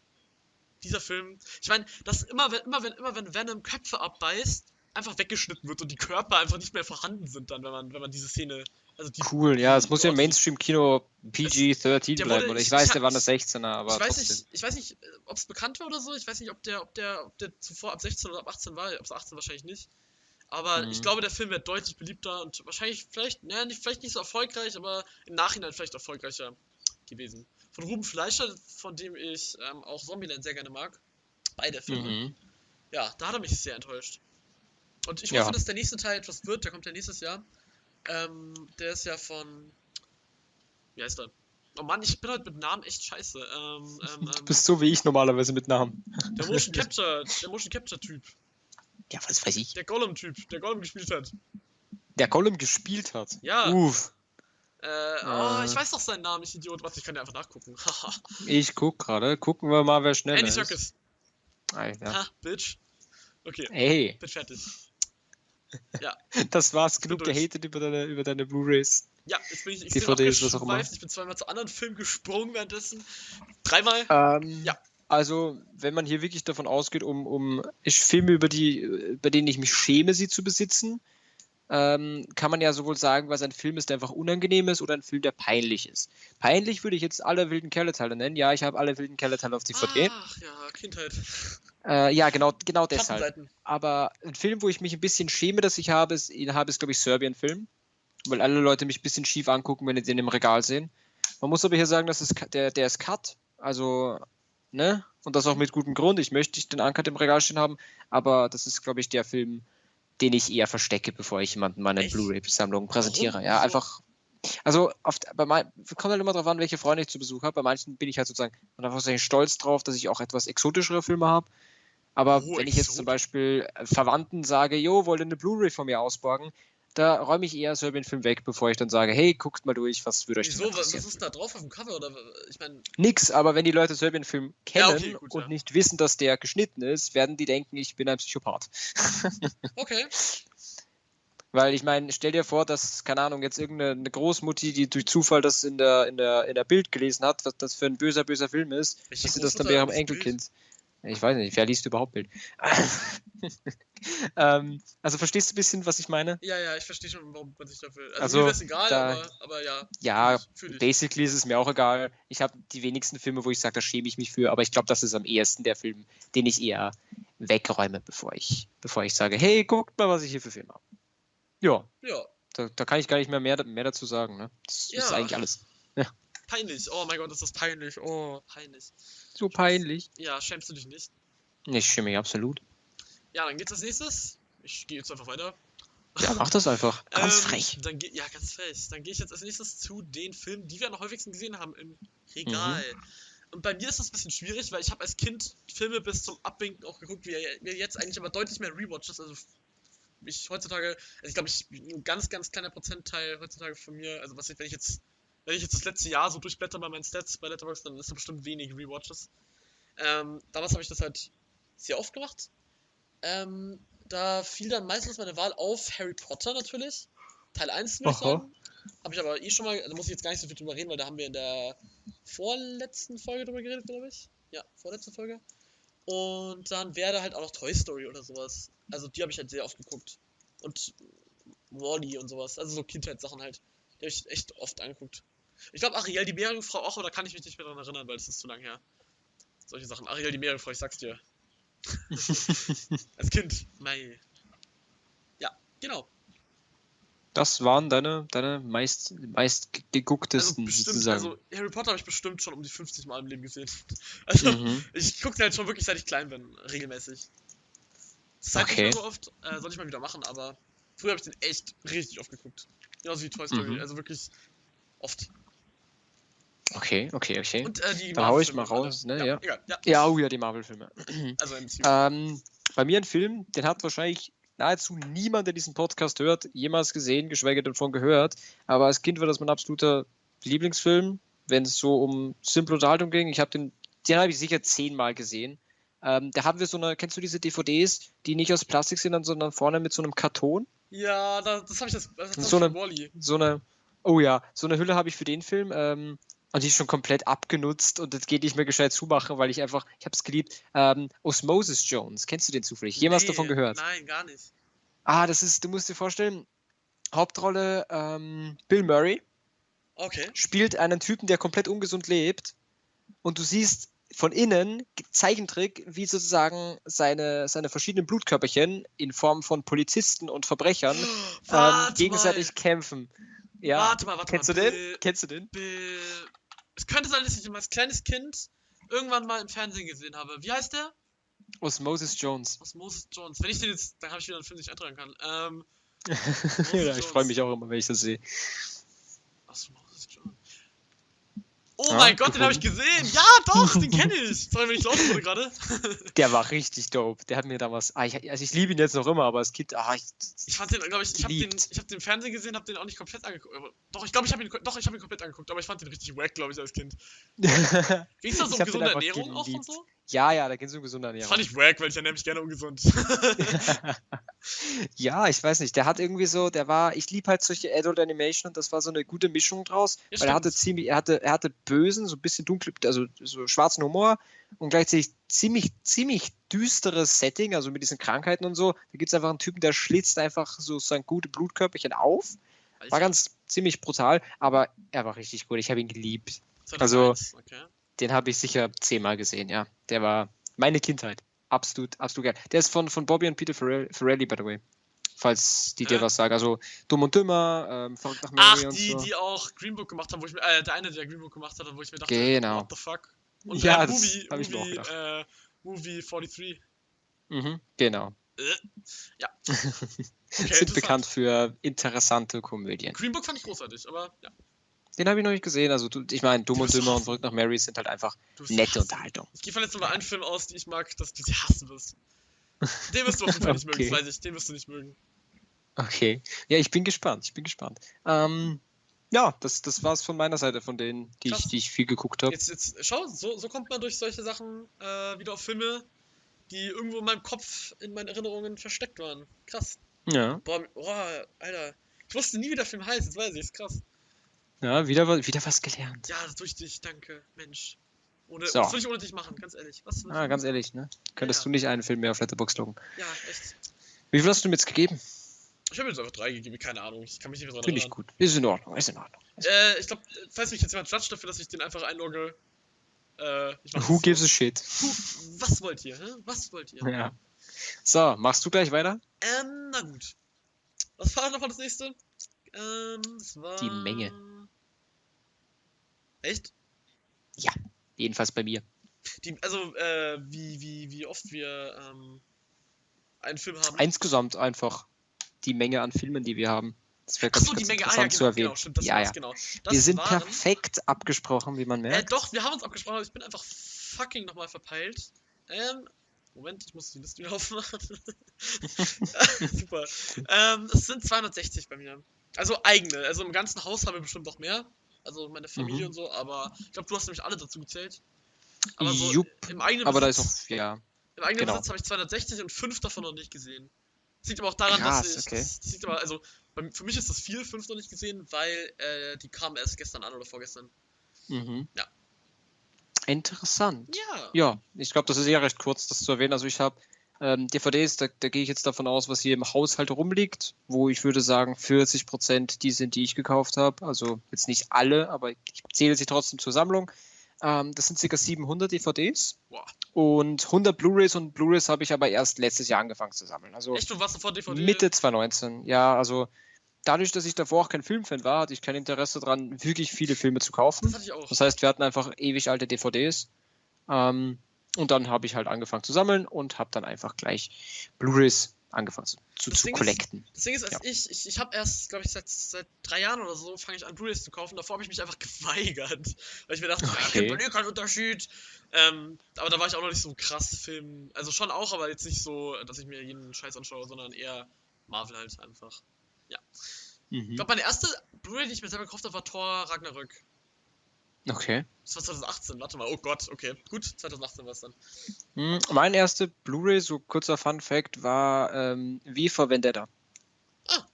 dieser Film. Ich meine, dass immer, wenn, immer, wenn, immer, wenn Venom Köpfe abbeißt, einfach weggeschnitten wird und die Körper einfach nicht mehr vorhanden sind, dann, wenn man, wenn man diese Szene. Also die, Cool, ja, es muss ja im. Mainstream-Kino PG-13 der bleiben. wurde- Oder ich ich- weiß, ich der war eine 16er, aber ich weiß trotzdem. nicht, ich weiß nicht, ob es bekannt war oder so. Ich weiß nicht, ob der, ob der, ob der zuvor ab 16 oder ab 18 war. Ab 18 wahrscheinlich nicht. Aber Mhm. ich glaube, der Film wäre deutlich beliebter und wahrscheinlich, vielleicht, naja, nicht, vielleicht nicht so erfolgreich, aber im Nachhinein vielleicht erfolgreicher gewesen. Von Ruben Fleischer, von dem ich ähm, auch Zombieland sehr gerne mag. Beide Filme. Mhm. Ja, da hat er mich sehr enttäuscht. Und ich Ja. hoffe, dass der nächste Teil etwas wird. Der kommt ja nächstes Jahr. Ähm, der ist ja von. Wie heißt er? Oh Mann, ich bin heute mit Namen echt scheiße. Ähm, ähm, Du bist so wie ich normalerweise mit Namen. der Motion Capture, der Motion Capture Typ, Ja, was weiß ich. der Gollum Typ, der Gollum gespielt hat. Der Gollum gespielt hat. Ja. Uff. Äh, oh, Äh. ich weiß doch seinen Namen, ich Idiot. Warte, ich kann ja einfach nachgucken. Ich guck gerade. Gucken wir mal, wer schneller Andy ist. Serkis. Alter. Ha, Bitch. Okay, Ey, bin fertig. das war's. Genug gehatet über deine, über deine Blu-Rays. Ja, jetzt bin ich extrem DVDs, was auch immer. Ich bin zweimal zu anderen Filmen gesprungen währenddessen. Dreimal. Ähm, Ja. Also, wenn man hier wirklich davon ausgeht, um, um ich Filme, über die, bei denen ich mich schäme, sie zu besitzen, ähm, kann man ja sowohl sagen, was ein Film ist, der einfach unangenehm ist, oder ein Film, der peinlich ist. Peinlich würde ich jetzt alle wilden Kerle-Teile nennen. Ja, ich habe alle wilden Kerle-Teile auf DVD. Ach ja, Kindheit. Äh, ja, genau, genau deshalb. Aber ein Film, wo ich mich ein bisschen schäme, dass ich habe, ist, ihn habe, ist glaube ich, Serbien-Film. Weil alle Leute mich ein bisschen schief angucken, wenn sie den im Regal sehen. Man muss aber hier sagen, dass es, der, der ist Cut. Also, ne? Und das auch mit gutem Grund. Ich möchte nicht den Uncut im Regal stehen haben, aber das ist, glaube ich, der Film, den ich eher verstecke, bevor ich jemandem meine? Blu-ray-Sammlung präsentiere. Warum? Ja, einfach. Also, oft, bei mein, kommt halt immer darauf an, welche Freunde ich zu Besuch habe. Bei manchen bin ich halt sozusagen und einfach sehr stolz drauf, dass ich auch etwas exotischere Filme habe. Aber Oh, wenn ich jetzt zum Beispiel äh, Verwandten sage, jo, wollt ihr eine Blu-ray von mir ausborgen, da räume ich eher Serbien-Film weg, bevor ich dann sage, hey, guckt mal durch, was würde euch Wieso? Was, was interessieren? ist da drauf auf dem Cover? Oder ich meine, Nix, aber wenn die Leute Serbien-Film kennen Ja, okay, gut, und ja. nicht wissen, dass der geschnitten ist, werden die denken, ich bin ein Psychopath. okay. Weil ich meine, stell dir vor, dass, keine Ahnung, jetzt irgendeine eine Großmutti, die durch Zufall das in der, in der, in der Bild gelesen hat, was das für ein böser, böser Film ist, dass sie das dann bei ihrem Enkelkind. Ich weiß nicht, wer liest überhaupt Bild? ähm, also verstehst du ein bisschen, was ich meine? Ja, ja, ich verstehe schon, warum man sich dafür. Also, Also, mir wäre es egal, da- aber, aber ja. Ja, ich, basically ist es mir auch egal. Ich habe die wenigsten Filme, wo ich sage, da schäme ich mich für, aber ich glaube, das ist am ehesten der Film, den ich eher wegräume, bevor ich, bevor ich sage, hey, guckt mal, was ich hier für Filme habe. Ja, Ja, da, da kann ich gar nicht mehr, mehr, mehr dazu sagen. Ne? Das ist Ja. eigentlich alles. peinlich. Oh mein Gott, ist das peinlich. Oh, peinlich. So peinlich. Ja, schämst du dich nicht? Ich schäme mich absolut. Ja, dann geht's als nächstes. Ich gehe jetzt einfach weiter. Ja, mach das einfach. Ganz Ähm, frech. Dann ja, ganz frech. Dann gehe ich jetzt als nächstes zu den Filmen, die wir am häufigsten gesehen haben im Regal. Und bei mir ist das ein bisschen schwierig, weil ich habe als Kind Filme bis zum Abwinken auch geguckt, wie mir jetzt eigentlich aber deutlich mehr Rewatches. Also ich heutzutage, also ich glaube, ich ein ganz, ganz kleiner Prozentteil heutzutage von mir, also was ich, wenn ich jetzt, wenn ich jetzt das letzte Jahr so durchblätter bei meinen Stats bei Letterboxd, dann ist da bestimmt wenig Rewatches. Ähm, damals habe ich das halt sehr oft gemacht. Ähm, da fiel dann meistens meine Wahl auf Harry Potter natürlich. Teil 1 würde ich sagen. Habe ich aber eh schon mal, da muss ich jetzt gar nicht so viel drüber reden, weil da haben wir in der vorletzten Folge drüber geredet, glaube ich. Ja, vorletzte Folge. Und dann wäre da halt auch noch Toy Story oder sowas. Also die habe ich halt sehr oft geguckt. Und Wally und sowas. Also so Kindheitssachen halt. Die habe ich echt oft angeguckt. Ich glaube Ariel die Meerjungfrau auch, aber da kann ich mich nicht mehr dran erinnern, weil das ist zu lang her. Solche Sachen. Ariel die Meerjungfrau, ich sag's dir. Als Kind. Mei. Ja, genau. Das waren deine, deine meist, meist gegucktesten also bestimmt, sozusagen. Also Harry Potter habe ich bestimmt schon um die 50 Mal im Leben gesehen. Also Mhm. ich gucke halt schon wirklich seit ich klein bin, regelmäßig. Nicht Okay. mehr so oft, äh, soll ich mal wieder machen, aber früher habe ich den echt richtig oft geguckt. Genauso wie Toy Story, Mhm. also wirklich oft. Okay, okay, okay. Und äh, die Dann hau ich mal raus, alle. ne, ja. Egal, ja. Ja, oh ja, die Marvel-Filme. Also MCU. Ähm, bei mir ein Film, den hat wahrscheinlich nahezu niemand, der diesen Podcast hört, jemals gesehen, geschweige denn von gehört. Aber als Kind war das mein absoluter Lieblingsfilm, wenn es so um simple Unterhaltung ging. Ich habe den, den habe ich sicher zehnmal gesehen. Ähm, da haben wir so eine, kennst du diese DVDs, die nicht aus Plastik sind, sondern vorne mit so einem Karton? ja, da, das habe ich das, das hab So ich eine-. So eine, oh ja, so eine Hülle habe ich für den Film. Ähm, und die ist schon komplett abgenutzt und das geht nicht mehr gescheit zumachen, weil ich einfach, ich habe es geliebt. Ähm, Osmosis Jones, kennst du den zufällig? Jemals Nee, davon gehört? Nein, gar nicht. Ah, das ist, du musst dir vorstellen, Hauptrolle ähm, Bill Murray Okay. spielt einen Typen, der komplett ungesund lebt und du siehst von innen Zeichentrick, wie sozusagen seine, seine verschiedenen Blutkörperchen in Form von Polizisten und Verbrechern ähm, gegenseitig kämpfen. Ja, Warte mal, warte kennst du mal. den? Bill- Kennst du den? Bill. Es könnte sein, dass ich ihn als kleines Kind irgendwann mal im Fernsehen gesehen habe. Wie heißt der? Osmosis Jones. Aus Moses Jones. Wenn ich den jetzt, dann habe ich wieder einen Film, den ich eintragen kann. Ähm, ja, ich freue mich auch immer, wenn ich das sehe. aus Moses Jones. Oh mein Gott, den habe ich gesehen. Ja, doch, den kenne ich. Sorry, wenn ich laut wurde gerade. Der war richtig dope. Der hat mir damals, ah, ich, also ich liebe ihn jetzt noch immer, aber als Kind, ah, ich, Ich fand den, glaube ich, ich habe den, ich habe den Fernsehen gesehen, habe den auch nicht komplett angeguckt. Doch, ich glaube, ich habe ihn, doch, ich habe ihn komplett angeguckt, aber ich fand den richtig wack, glaube ich, als Kind. Ging es da so um hab gesunde Ernährung auch und so? ja, ja, da geht es um gesunde Das Ernährung. fand ich wack, weil ich ernähre mich gerne ungesund. Ja, ich weiß nicht. Der hat irgendwie so, der war, ich liebe halt solche Adult Animation und das war so eine gute Mischung draus, Ja, weil er hatte stimmt. ziemlich, er hatte, er hatte bösen, so ein bisschen dunkel, also so schwarzen Humor und gleichzeitig ziemlich, ziemlich düsteres Setting, also mit diesen Krankheiten und so. Da gibt es einfach einen Typen, der schlitzt einfach so sein gute Blutkörperchen auf. War ganz ziemlich brutal, aber er war richtig gut. Ich habe ihn geliebt. also- 2001, okay. Den habe ich sicher zehnmal gesehen, ja. Der war meine Kindheit. Absolut, absolut geil. Der ist von, von Bobby und Peter Farrelly, by the way. Falls die dir Äh? was sagen. Also Dumm und Dümmer, ähm, Verrückt nach Ach, Mary und die, so. die auch Green Book gemacht haben, wo ich mir, äh, der eine, der Green Book gemacht hat, wo ich mir dachte, Genau. what the fuck? Und Ja, äh, das Movie, hab ich mir auch Movie, äh, Movie 43. Mhm, genau. Äh, ja. Okay, Sind bekannt für interessante Komödien. Green Book fand ich großartig, aber ja. Den habe ich noch nicht gesehen. Also, du, ich meine, Dumm und Dümmer und. Verrückt nach Mary sind halt einfach nette. Unterhaltung. Ich gehe von jetzt mal einen Film aus, die ich mag, dass du sie hassen wirst. Den wirst du auf jeden Fall nicht mögen, Okay. das weiß ich. Den wirst du nicht mögen. Okay. Ja, ich bin gespannt. Ich bin gespannt. Ähm, ja, das, das war es von meiner Seite, von denen, die, ich, die ich viel geguckt habe. Jetzt, jetzt, schau, so, so kommt man durch solche Sachen äh, wieder auf Filme, die irgendwo in meinem Kopf, in meinen Erinnerungen versteckt waren. Krass. Ja, Boah, boah Alter. Ich wusste nie, wie der Film heißt, jetzt weiß ich, ist krass. ja wieder, wieder was gelernt. Ja, durch dich, danke, Mensch. Ohne, So. Was will ich ohne dich machen, ganz ehrlich? Was Ah, ganz ehrlich, ne? Könntest Ja. du nicht einen Film mehr auf Letterboxd loggen? machen? Ja, echt. Wie viel hast du mir jetzt gegeben? Ich habe jetzt einfach drei gegeben, keine Ahnung. Ich kann mich nicht mehr dran Finde ich erinnern. gut. Ist in Ordnung, ist in Ordnung. Äh, ich glaube, falls mich jetzt jemand judgt dafür, dass ich den einfach einlogge. Äh, ich Who das gives so. a shit? Who, was wollt ihr, hä? Was wollt ihr? Ja. So, machst du gleich weiter? Ähm, na gut. Was war nochmal das nächste? Ähm, das war. Die Menge. Echt? Jedenfalls bei mir. Die, also, äh, wie, wie, wie oft wir, ähm, einen Film haben. Insgesamt einfach die Menge an Filmen, die wir haben. Das wäre ganz, so, die ganz Menge, ah, ja, interessant zu genau, erwähnen. genau, stimmt, ja, ja. genau. Wir sind waren, perfekt abgesprochen, wie man Äh, merkt. doch, wir haben uns abgesprochen, aber ich bin einfach fucking nochmal verpeilt. Ähm, Moment, ich muss die Liste wieder aufmachen. Super. Ähm, es sind 260 bei mir. Also eigene. Also im ganzen Haus haben wir bestimmt noch mehr. Also meine Familie Mhm. und so, aber ich glaube, du hast nämlich alle dazu gezählt. Aber so Jupp, im eigenen aber da ist Besitz, auch, ja. im eigenen genau. Besitz habe ich 260 und fünf davon noch nicht gesehen. Das liegt aber auch daran, Krass, dass ich. okay. Das, das liegt aber, also, für mich ist das viel, fünf noch nicht gesehen, weil äh, die kamen erst gestern an oder vorgestern. Mhm. Ja. Interessant. Ja. Ja, ich glaube, das ist eher recht kurz, das zu erwähnen. Also ich habe ähm, DVDs, da, da gehe ich jetzt davon aus, was hier im Haushalt rumliegt, wo ich würde sagen, 40 Prozent die sind, die ich gekauft habe. Also jetzt nicht alle, aber ich zähle sie trotzdem zur Sammlung. Ähm, das sind ca. 700 DVDs Boah. Und 100 Blu-rays und Blu-rays habe ich aber erst letztes Jahr angefangen zu sammeln. Also Echt, du warst davor DVD? Mitte 2019. Ja, also dadurch, dass ich davor auch kein Filmfan war, hatte ich kein Interesse daran, wirklich viele Filme zu kaufen. Das hatte ich auch. Das heißt, wir hatten einfach ewig alte DVDs. Ähm, und dann habe ich halt angefangen zu sammeln und habe dann einfach gleich Blu-rays angefangen zu, zu, zu Ding ist- collecten. Das Ding ist, als Ja. ich, ich, ich habe erst, glaube ich, seit, seit drei Jahren oder so, fange ich an, Blu-rays zu kaufen. Davor habe ich mich einfach geweigert. Weil ich mir dachte, okay. Ja, keinen Unterschied. Ähm, aber da war ich auch noch nicht so krass Film. Also schon auch, aber jetzt nicht so, dass ich mir jeden Scheiß anschaue, sondern eher Marvel halt einfach. Ich Mhm. glaube, meine erste Blu-ray, die ich mir selber gekauft habe, war Thor Ragnarök. Okay. Das war 2018, warte mal. Oh Gott, okay. Gut, 2018 war es dann. Mhm. Mein erste Blu-ray, so kurzer Fun-Fact, war ähm, V for Vendetta. Ah.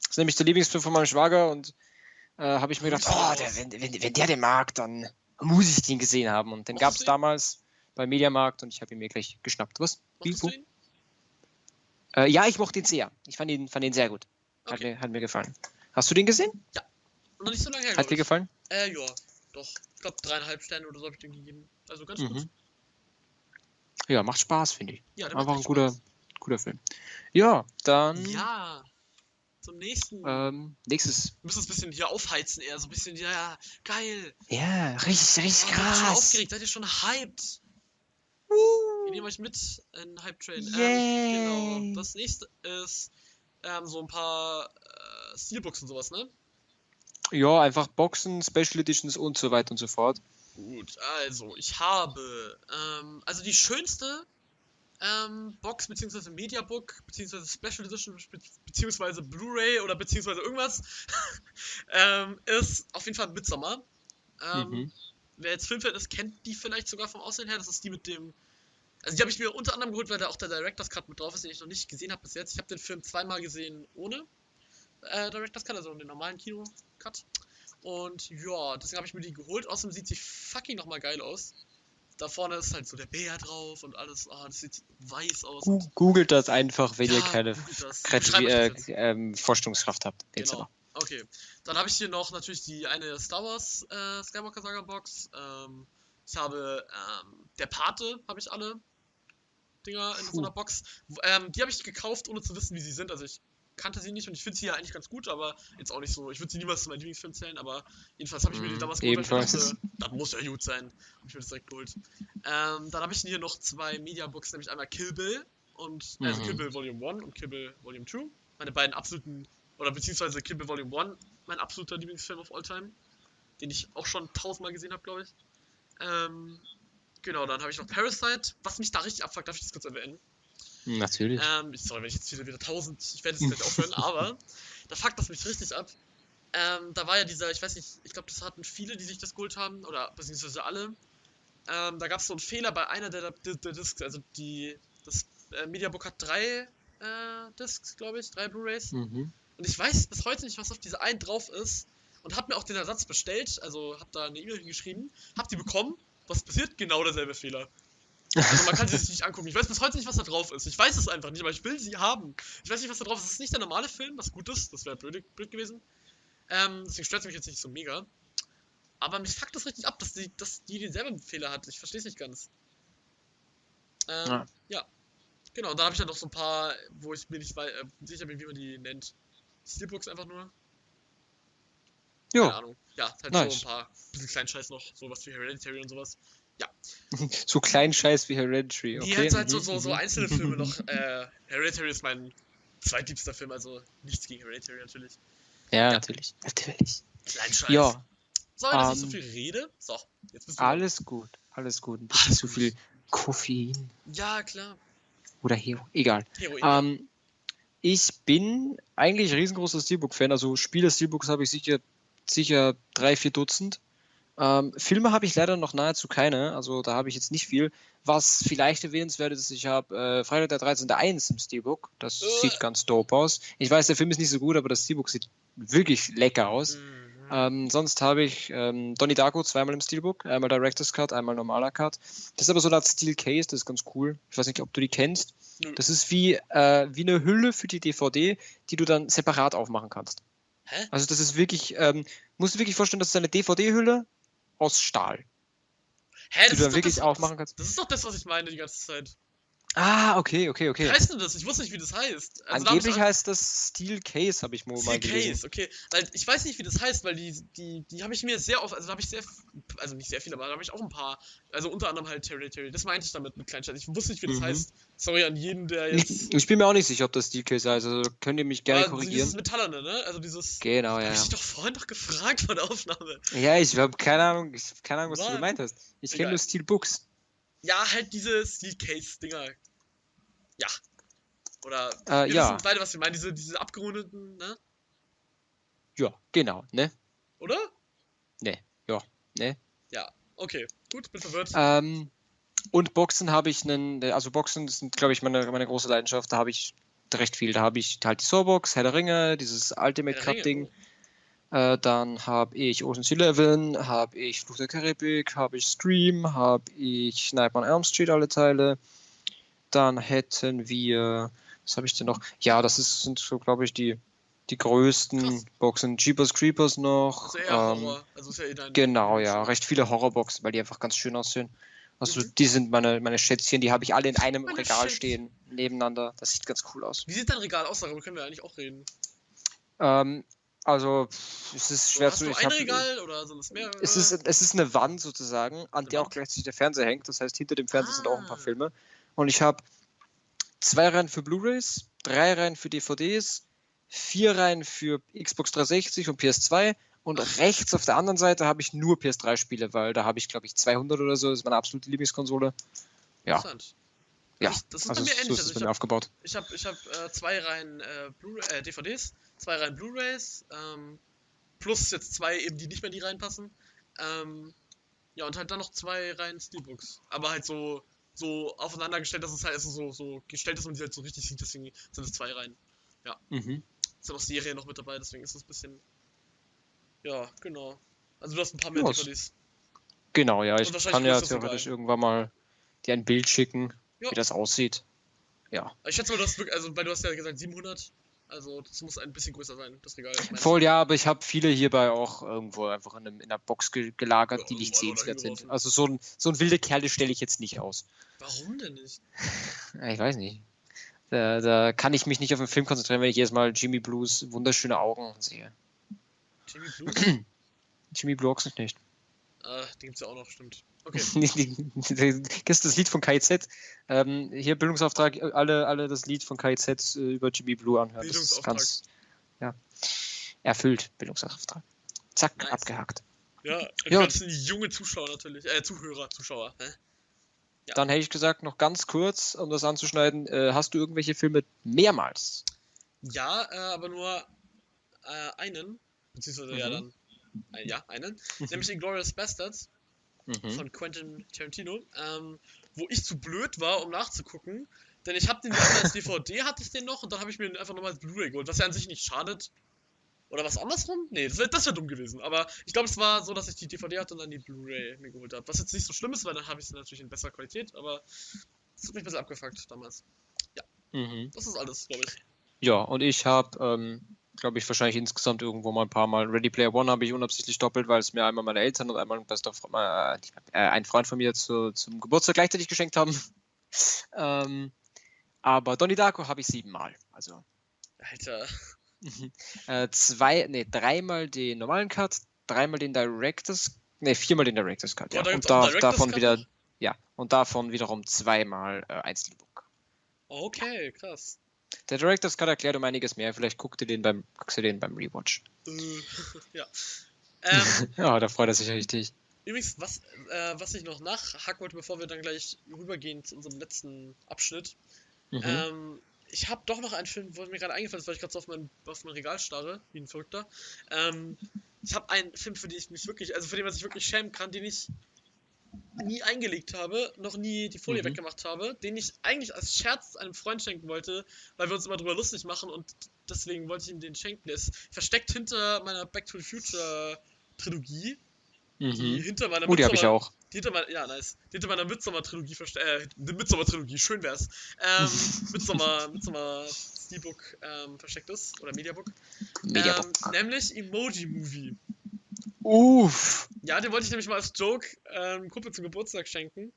Das ist nämlich der Lieblingsfilm von meinem Schwager und äh, habe ich mir gedacht, oh, der, wenn, wenn, wenn der den mag, dann muss ich den gesehen haben. Und den gab es damals beim Mediamarkt und ich habe ihn mir gleich geschnappt. Was? Wie, du ihn? Äh, ja, ich mochte ihn sehr. Ich fand ihn, fand ihn sehr gut. Hat, Okay. mir, hat mir gefallen. Hast du den gesehen? Noch nicht so lange her, Hat dir gefallen? Äh, ja. Doch. Ich glaube, dreieinhalb Sterne oder so habe ich dem gegeben. Also ganz gut. Mhm. Ja, macht Spaß, finde ich. Ja, Einfach ein guter, Spaß. guter Film. Ja, dann Ja. Zum nächsten. ähm, nächstes. Wir müssen es ein bisschen hier aufheizen eher. So ein bisschen, ja, geil. Ja, richtig, richtig Oh, seid ihr schon krass. aufgeregt? Seid ihr schon hyped? Wir Uh, nehmen euch mit in Hype Train. Yay. Ähm, genau. Das nächste ist ähm, so ein paar äh, Steelbooks und sowas, ne? Ja, einfach Boxen, Special Editions und so weiter und so fort. Gut, also ich habe ähm, also die schönste ähm, Box beziehungsweise Mediabook beziehungsweise Special Edition be beziehungsweise Blu-ray oder beziehungsweise irgendwas ähm, ist auf jeden Fall Midsommar. Ähm, Mhm. Wer jetzt Filmfan ist, kennt die vielleicht sogar vom Aussehen her. Das ist die mit dem. Also die habe ich mir unter anderem geholt, weil da auch der Director's Cut mit drauf ist, den ich noch nicht gesehen habe bis jetzt. Ich habe den Film zweimal gesehen ohne äh, Director's Cut, also den normalen Kino-Cut. Und ja, deswegen habe ich mir die geholt. Außerdem sieht sie fucking nochmal geil aus. Da vorne ist halt so der Bär drauf und alles. Ah, das sieht weiß aus. Googelt das einfach, wenn ihr Ja, keine googelt das. Kreativ äh, ähm, Vorstellungskraft habt. Genau. Okay. Dann habe ich hier noch natürlich die eine Star Wars äh, Skywalker Saga Box. Ähm, ich habe ähm, der Pate, habe ich alle Dinger in so Puh. einer Box. Ähm, die habe ich gekauft, ohne zu wissen, wie sie sind. Also ich kannte sie nicht und ich finde sie ja eigentlich ganz gut, aber jetzt auch nicht so. Ich würde sie niemals zu meinem Lieblingsfilm zählen, aber jedenfalls habe ich mir die Mhm, damals geholt, dachte, das muss ja gut sein. Habe ich mir das direkt geholt. Ähm, dann habe ich hier noch zwei Mediaboxen, nämlich einmal Kill Bill und also Mhm. Kill Bill Volume 1 und Kill Bill Volume 2. Meine beiden absoluten, oder beziehungsweise Kill Bill Volume 1, mein absoluter Lieblingsfilm of all time, den ich auch schon tausendmal gesehen habe, glaube ich. Ähm, genau, dann habe ich noch Parasite, was mich da richtig abfuckt, darf ich das kurz erwähnen? Natürlich. Ähm, sorry, wenn ich jetzt wieder, wieder 1000, ich werde jetzt gleich aufhören, aber da fuckt das mich richtig ab. Ähm, da war ja dieser, ich weiß nicht, ich glaube, das hatten viele, die sich das geholt haben, oder beziehungsweise alle. Ähm, da gab es so einen Fehler bei einer der, der, der Discs, also die, das äh, Mediabook hat drei äh, Discs, glaube ich, drei Blu-Rays. Mhm. Und ich weiß bis heute nicht, was auf diese einen drauf ist. Und hab mir auch den Ersatz bestellt, also hab da eine E-Mail geschrieben, hab die bekommen. Was passiert? Genau derselbe Fehler. Also man kann sie sich nicht angucken. Ich weiß bis heute nicht, was da drauf ist. Ich weiß es einfach nicht, aber ich will sie haben. Ich weiß nicht, was da drauf ist. Es ist nicht der normale Film, was gut ist. Das wäre blöd, blöd gewesen. Ähm, deswegen stört es mich jetzt nicht so mega. Aber mich fuckt das richtig ab, dass die, dass die denselben Fehler hat. Ich verstehe es nicht ganz. Ähm, ja. Ja. Genau, dann habe ich ja noch so ein paar, wo ich mir nicht wei- äh, sicher bin, wie man die nennt. Steelbooks einfach nur. Keine Ja, Ahnung. Ja, halt Nice. so ein paar bisschen kleinen Scheiß noch, sowas wie Hereditary und sowas. So kleinen Scheiß wie Hereditary. Die Okay. halt, so, mhm, so, so mhm. einzelne Filme noch. Äh, Hereditary ist mein zweitliebster Film, also nichts gegen Hereditary natürlich. Ja, natürlich. Natürlich. Kleinscheiß. Ja, So, dass ich so ähm, viel rede. So, jetzt bist du. alles gut. Alles gut. Ein bisschen zu viel Koffein Ja, klar. oder Hero. Egal. Heroin. Ähm, ich bin eigentlich riesengroßer Steelbook-Fan. Also Spiele Steelbooks habe ich sicher, sicher drei, vier Dutzend. Ähm, Filme habe ich leider noch nahezu keine. Also da habe ich jetzt nicht viel. Was vielleicht erwähnenswert ist, ich habe äh, Freitag der 13. 1 im Steelbook. Das Äh. sieht ganz dope aus. Ich weiß, der Film ist nicht so gut, aber das Steelbook sieht wirklich lecker aus. Mhm. Ähm, sonst habe ich ähm, Donnie Darko zweimal im Steelbook, einmal Director's Cut, einmal normaler Cut. Das ist aber so eine Art Steel Case, das ist ganz cool. Ich weiß nicht, ob du die kennst. Nö. Das ist wie, äh, wie eine Hülle für die DVD, die du dann separat aufmachen kannst. Hä? Also das ist wirklich, ähm, musst du wirklich vorstellen, das ist eine DVD-Hülle aus Stahl, Hä, die du dann wirklich aufmachen kannst. Das ist doch das, was ich meine die ganze Zeit. Ah, okay, okay, okay. Wie heißt denn das? Ich wusste nicht, wie das heißt. Also, hab Angeblich ich heißt das Steel Case, habe ich mal Steel gelesen. Case, okay. Weil ich weiß nicht, wie das heißt, weil die, die, die habe ich mir sehr oft, also da habe ich sehr, also nicht sehr viel, aber da habe ich auch ein paar, also unter anderem halt Territory. Das meinte ich damit mit Kleinstadt. Ich wusste nicht, wie das Mhm. heißt. Sorry an jeden, der jetzt. Ich, ich bin mir auch nicht sicher, ob das Steel Case heißt, also könnt ihr mich gerne Dieses korrigieren. Metallerne, ne? Also dieses. Genau, Hab ja. ich ja. dich doch vorhin noch gefragt vor der Aufnahme. Ja, ich habe keine Ahnung, ich hab keine Ahnung, was Mann. du gemeint hast. Ich kenne nur Steel Books. Ja, halt diese Steel Case-Dinger. Ja. Oder. Äh, wir ja. wissen beide, was wir meinen. Diese, diese abgerundeten, ne? Ja, genau, ne? Oder? Ne, ja, ne? Ja. Okay. Gut, bin verwirrt. Ähm, und Boxen habe ich einen, also Boxen sind, glaube ich, meine, meine große Leidenschaft. Da habe ich recht viel. Da habe ich halt die Soulbox, Herr der Ringe, dieses Ultimate Cup Ding. Äh, dann habe ich Ocean's Eleven, habe ich Fluch der Karibik, habe ich Scream, habe ich Nightmare on Elm Street alle Teile. Dann hätten wir, was habe ich denn noch? Ja, das ist, sind so, glaube ich, die, die größten Krass. Boxen. Jeepers Creepers noch. Eher ähm, Horror. Also ja. Genau, ja, recht viele Horrorboxen, weil die einfach ganz schön aussehen. Also Mhm. die sind meine, meine Schätzchen, die habe ich alle in einem Meine Regal Schätzchen. stehen, nebeneinander. Das sieht ganz cool aus. Wie sieht dein Regal aus? Darüber können wir eigentlich auch reden. Ähm, also es ist schwer hast zu. du ich ein Regal oder sind es mehrere? Es ist, es ist eine Wand sozusagen, an Eine der auch gleichzeitig der Fernseher hängt. Das heißt, hinter dem Fernseher sind auch ein paar Ah. Filme. Und ich habe zwei Reihen für Blu-rays, drei Reihen für DVDs, vier Reihen für Xbox 360 und PS2 und rechts auf der anderen Seite habe ich nur PS3-Spiele, weil da habe ich, glaube ich, 200 oder so. Das ist meine absolute Lieblingskonsole. Ja, Interessant. Ja. Ich, das ist Also bei mir so ähnlich. ist es Also ich habe aufgebaut. ich hab, ich hab, äh, zwei Reihen äh, äh, DVDs, zwei Reihen Blu-Rays, ähm, plus jetzt zwei eben, die nicht mehr in die reinpassen. Ähm, ja, und halt dann noch zwei Reihen Steelbooks. Aber halt so, so aufeinander gestellt, dass es halt also so, so gestellt ist und die halt so richtig sieht, deswegen sind es zwei Reihen. Mhm. Ist ja noch Serie noch mit dabei, deswegen ist es ein bisschen. Ja, genau. Also du hast ein paar mehr Ja, DVDs. Genau, ja. Ich kann ja theoretisch irgendwann mal dir ein Bild schicken, Ja. wie das aussieht. Ja. Ich schätze mal, du hast wirklich, also weil du hast ja gesagt 700. Also das muss ein bisschen größer sein, das Regal. Voll, ja, aber ich habe viele hierbei auch irgendwo einfach in, einem, in einer Box ge gelagert, Ja, die nicht oder sehenswert sind. Also so ein, so ein wilde Kerle stelle ich jetzt nicht aus. Warum denn nicht? Ich weiß nicht. Da, da kann ich mich nicht auf den Film konzentrieren, wenn ich jedes Mal Jimmy Blues wunderschöne Augen sehe. Jimmy Blue? Jimmy Blue Ochsen ah, den gibt's ja auch noch, stimmt. Okay. Kennst du das Lied von KIZ? Ähm, hier Bildungsauftrag, alle, alle das Lied von KIZ äh, über Jimmy Blue anhören. Das ist Bildungsauftrag. ganz, ja, erfüllt, Bildungsauftrag. Zack, Nice. abgehakt. Ja, die Ja. ganzen junge Zuschauer natürlich. Äh, Zuhörer, Zuschauer. Hä? Ja. Dann hätte ich gesagt, noch ganz kurz, um das anzuschneiden, äh, hast du irgendwelche Filme mehrmals? Ja, äh, aber nur äh, einen. Beziehungsweise ja Mhm. dann. Ein, ja, einen. Nämlich Inglourious Bastards Mhm. von Quentin Tarantino. Ähm, wo ich zu blöd war, um nachzugucken. Denn ich habe den ja als DVD, hatte ich den noch und dann habe ich mir den einfach nochmal als Blu-ray geholt, was ja an sich nicht schadet. Oder was andersrum? Nee, das wäre wär dumm gewesen. Aber ich glaube, es war so, dass ich die DVD hatte und dann die Blu-ray mir geholt habe. Was jetzt nicht so schlimm ist, weil dann habe ich sie natürlich in besserer Qualität, aber es hat mich ein bisschen abgefuckt damals. Mhm. Das ist alles, glaube ich. Ja, und ich habe, ähm, glaube ich, wahrscheinlich insgesamt irgendwo mal ein paar Mal Ready Player One habe ich unabsichtlich doppelt, weil es mir einmal meine Eltern und einmal ein bester äh, äh, ein Freund von mir zu, zum Geburtstag gleichzeitig geschenkt haben. ähm, aber Donnie Darko habe ich siebenmal. Also Alter. äh, zwei, nee, dreimal den normalen Cut, dreimal den Directors, nee, viermal den Directors Cut. Oh, Ja. da Und da, davon Cut wieder, ja, und davon wiederum zweimal äh, ein Steelbook. Okay, krass. Der Director's Cut erklärt um einiges mehr. Vielleicht guckt ihr den beim, guckst du den beim Rewatch. Äh, ja. Ähm, Ja, da freut er sich richtig. übrigens, was, äh, was ich noch nachhaken wollte, bevor wir dann gleich rübergehen zu unserem letzten Abschnitt. Mhm. Ähm, ich habe doch noch einen Film, wo mir gerade eingefallen ist, weil ich gerade so auf mein, auf mein Regal starre, wie ein Verrückter. Ähm, ich habe einen Film, für den ich mich wirklich, also für den man sich wirklich schämen kann, den ich nie eingelegt habe, noch nie die Folie Mhm. weggemacht habe, den ich eigentlich als Scherz einem Freund schenken wollte, weil wir uns immer drüber lustig machen und deswegen wollte ich ihm den schenken. Der ist versteckt hinter meiner Back to the Future Trilogie, die Mhm. hinter meiner Oh, die habe ich auch. die hinter meiner, ja, nice. Die hinter meiner Midsommar-Trilogie versteckt. Äh, die Midsommar-Trilogie, schön wär's. Ähm, Midsommar, Midsommar Steelbook ähm, versteckt ist. Oder Mediabook. Mediabook. Ähm, nämlich Emoji Movie. Uff. Ja, den wollte ich nämlich mal als Joke ähm, Kumpel zum Geburtstag schenken.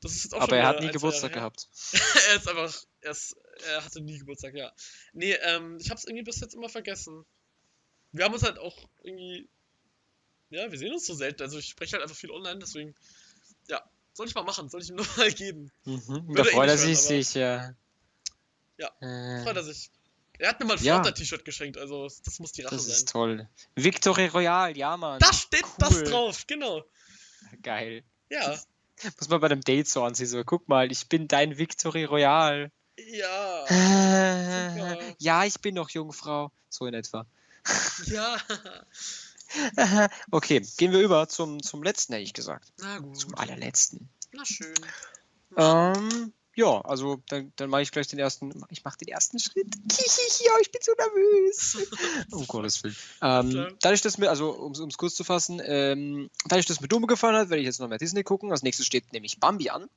Das ist jetzt auch Aber er hat nie Geburtstag gehabt. er ist einfach. Er, ist, er hatte nie Geburtstag, ja. Nee, ähm, ich hab's irgendwie bis jetzt immer vergessen. Wir haben uns halt auch irgendwie. Ja, wir sehen uns so selten. Also ich spreche halt einfach viel online, deswegen. Ja, soll ich mal machen, soll ich ihm nochmal geben. Mhm. Da Würde eh freut er sich aber- sicher. Ja, Äh, Freut er sich. Er hat mir mal ein Ja. Flatter-T-Shirt geschenkt, also das muss die Rache das sein. ist toll. Victory Royale, ja, Mann. Da steht das Cool. drauf, genau. Geil. Ja, Muss man bei einem Date so anziehen, so, guck mal, ich bin dein Victory Royale. ja, Äh, ja, ich bin noch Jungfrau. So in etwa. ja. okay, gehen wir über zum, zum letzten, hätte ich gesagt. Na gut. Zum allerletzten. Na schön. Ähm, ja, also dann, dann mache ich gleich den ersten. Ich mache den ersten Schritt. ja, ich bin so nervös. um Gottes Willen. Ähm, dadurch, dass mir, also um es kurz zu fassen, ähm, dadurch, dass mir Dumme gefallen hat, werde ich jetzt noch mehr Disney gucken. Als nächstes steht nämlich Bambi an.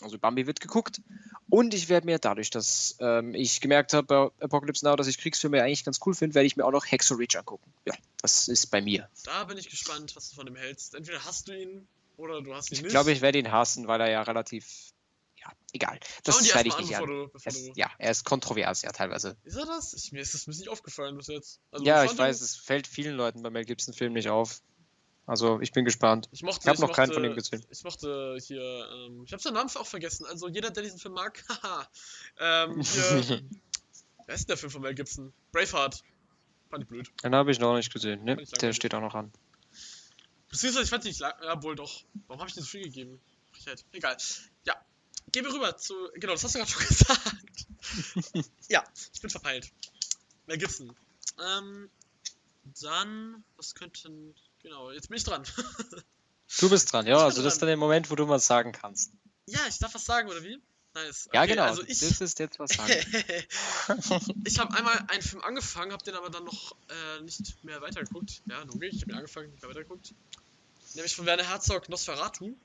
Also Bambi wird geguckt. Und ich werde mir dadurch, dass ähm, ich gemerkt habe bei Apocalypse Now, dass ich Kriegsfilme eigentlich ganz cool finde, werde ich mir auch noch Hexo Reach angucken. Ja, das ist bei mir. Da bin ich gespannt, was du von dem hältst. Entweder hast du ihn oder du hast ihn Ich nicht. glaube, ich werde ihn hassen, weil er ja relativ. Ja, egal. Das schneide ich nicht an, du, Es, du... ja, er ist kontrovers, ja, teilweise. Ist er das? Ich, mir ist das ist nicht aufgefallen bis jetzt. Also, ja, ich weiß, es fällt vielen Leuten bei Mel Gibson Film nicht auf. Also, ich bin gespannt. Ich mochte, Ich habe noch keinen von ihm gesehen. Ich mochte hier, ähm, ich habe seinen Namen auch vergessen. Also jeder, der diesen Film mag, haha. ähm, hier, wer ist denn der Film von Mel Gibson? Braveheart. Fand ich blöd. Den habe ich noch nicht gesehen. Ne, der steht auch noch an. Beziehungsweise ich fand ihn nicht lang, ja wohl doch. Warum habe ich den so viel gegeben? Egal. Ja. Gehen wir rüber zu, genau, das hast du gerade schon gesagt. ja, ich bin verpeilt. Mel Gibson. Ähm, dann, was könnten, genau, jetzt bin ich dran. Du bist dran, ja. Also, das ist dann der Moment, wo du was sagen kannst. ja, ich darf was sagen, oder wie? Nice. Ja, Okay, genau. Also ich, dürftest jetzt was sagen. ich habe einmal einen Film angefangen, habe den aber dann noch äh, nicht mehr weitergeguckt. Ja, logisch, ich habe ihn angefangen, nicht mehr weitergeguckt. Nämlich von Werner Herzog Nosferatu.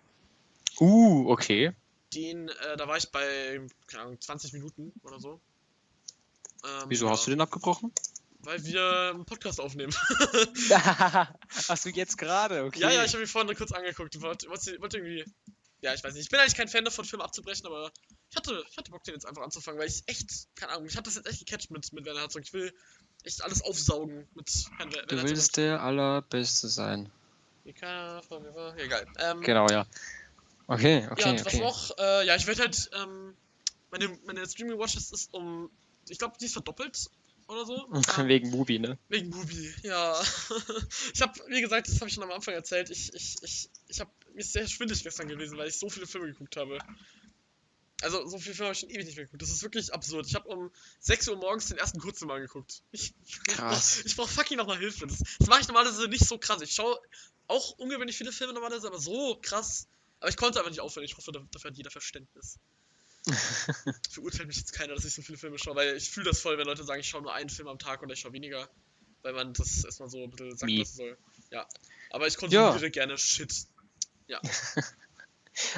uh, okay. Den, äh, da war ich bei, keine Ahnung, 20 Minuten oder so. Ähm, Wieso hast du den abgebrochen? Weil wir einen Podcast aufnehmen. hast du jetzt gerade? Okay. Ja, ja, ich habe mir vorhin kurz angeguckt. Wollte, wollte, wollte irgendwie. Ja, ich weiß nicht. Ich bin eigentlich kein Fan davon, Filme abzubrechen, aber ich hatte, ich hatte Bock, den jetzt einfach anzufangen, weil ich echt, keine Ahnung, ich hatte das jetzt echt gecatcht mit, mit Werner Herzog. Ich will echt alles aufsaugen mit Herrn Werner Du willst der Allerbeste sein. Egal. Ähm, Genau, ja. Okay, okay, ja, und was okay. noch? Äh, ja, ich werde halt, ähm, meine, meine Streaming Watches ist um, ich glaube, die ist verdoppelt oder so. Wegen Mubi, ne? Wegen Bubi, ja. ich habe, wie gesagt, das habe ich schon am Anfang erzählt. Ich, ich, ich, ich habe mir ist sehr schwindig gestern gewesen, weil ich so viele Filme geguckt habe. Also, so viele Filme habe ich schon ewig nicht mehr geguckt. Das ist wirklich absurd. Ich habe um 6 Uhr morgens den ersten Kurzfilm angeguckt. Ich, Krass. Ich brauche fucking nochmal Hilfe. Das, das mache ich normalerweise nicht so krass. Ich schaue auch ungewöhnlich viele Filme normalerweise, aber so krass. Aber ich konnte einfach nicht aufhören. Ich hoffe, da- dafür hat jeder Verständnis. Verurteilt mich jetzt keiner, dass ich so viele Filme schaue, weil ich fühle das voll, wenn Leute sagen, ich schaue nur einen Film am Tag oder ich schaue weniger. Weil man das erstmal so ein bisschen sagen Wie? lassen soll. Ja. Aber ich konsumiere Ja. gerne Shit.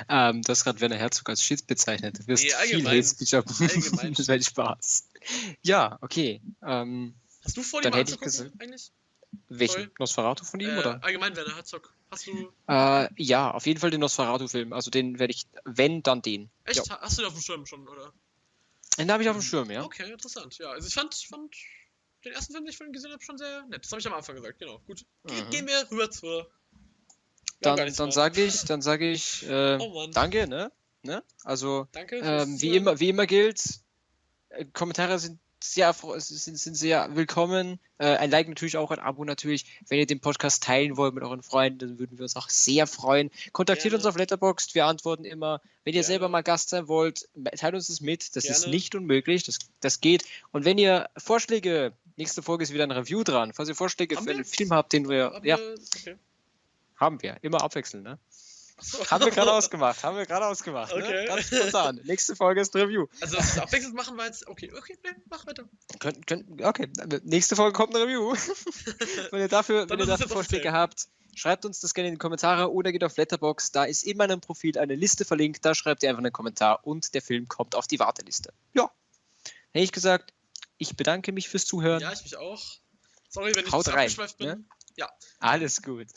Ähm, du hast gerade Werner Herzog als Shit bezeichnet. Du wirst Nee, viel. Hate Speech das wäre Spaß. Ja, okay. Ähm, Hast du vor, die Dann mal hätte ich eigentlich? welchen? Toll. Nosferatu von ihm, Äh, oder? allgemein Werner Herzog. Hast du. Äh, ja, auf jeden Fall den Nosferatu-Film. Also den werde ich, wenn, dann den. Echt? Ja. Hast du den auf dem Schirm schon, oder? Den habe ich auf dem Schirm, ja. Okay, interessant. Ja, also ich fand, fand den ersten Film, den ich von ihm gesehen habe, schon sehr nett. Das habe ich am Anfang gesagt, genau. Gut. Ge Mhm. Gehen wir rüber zur. Wir Dann, dann sage ich, dann sage ich, äh, Oh danke, ne? ne? Also, Danke. ähm, wie immer, wie immer gilt, Äh, Kommentare sind sehr, sind, sind sehr willkommen. Äh, ein Like natürlich auch, ein Abo natürlich. Wenn ihr den Podcast teilen wollt mit euren Freunden, dann würden wir uns auch sehr freuen. Kontaktiert Gerne. uns auf Letterboxd, wir antworten immer. Wenn ihr Gerne. selber mal Gast sein wollt, teilt uns das mit. Das ist Gerne. nicht unmöglich, das, das geht. Und wenn ihr Vorschläge, nächste Folge ist wieder ein Review dran. Falls ihr Vorschläge Haben für wir? einen Film habt, den wir, Aber, ja, okay. haben wir, immer abwechselnd, ne? Haben wir gerade ausgemacht, haben wir gerade ausgemacht. Okay. Ne? Ganz spontan. Nächste Folge ist ein Review. Also, das abwechselnd machen wir jetzt. Okay, okay, nee, mach weiter. Könnt, könnt, okay, nächste Folge kommt ein Review. wenn ihr dafür, wenn ihr ist dafür Vorschläge habt, schreibt uns das gerne in die Kommentare oder geht auf Letterbox. Da ist in meinem Profil eine Liste verlinkt. Da schreibt ihr einfach einen Kommentar und der Film kommt auf die Warteliste. Ja. Hätte ich gesagt, ich bedanke mich fürs Zuhören. Ja, ich mich auch. Sorry, wenn ich Haut rein, abgeschweift bin. ne? Ja. Alles gut.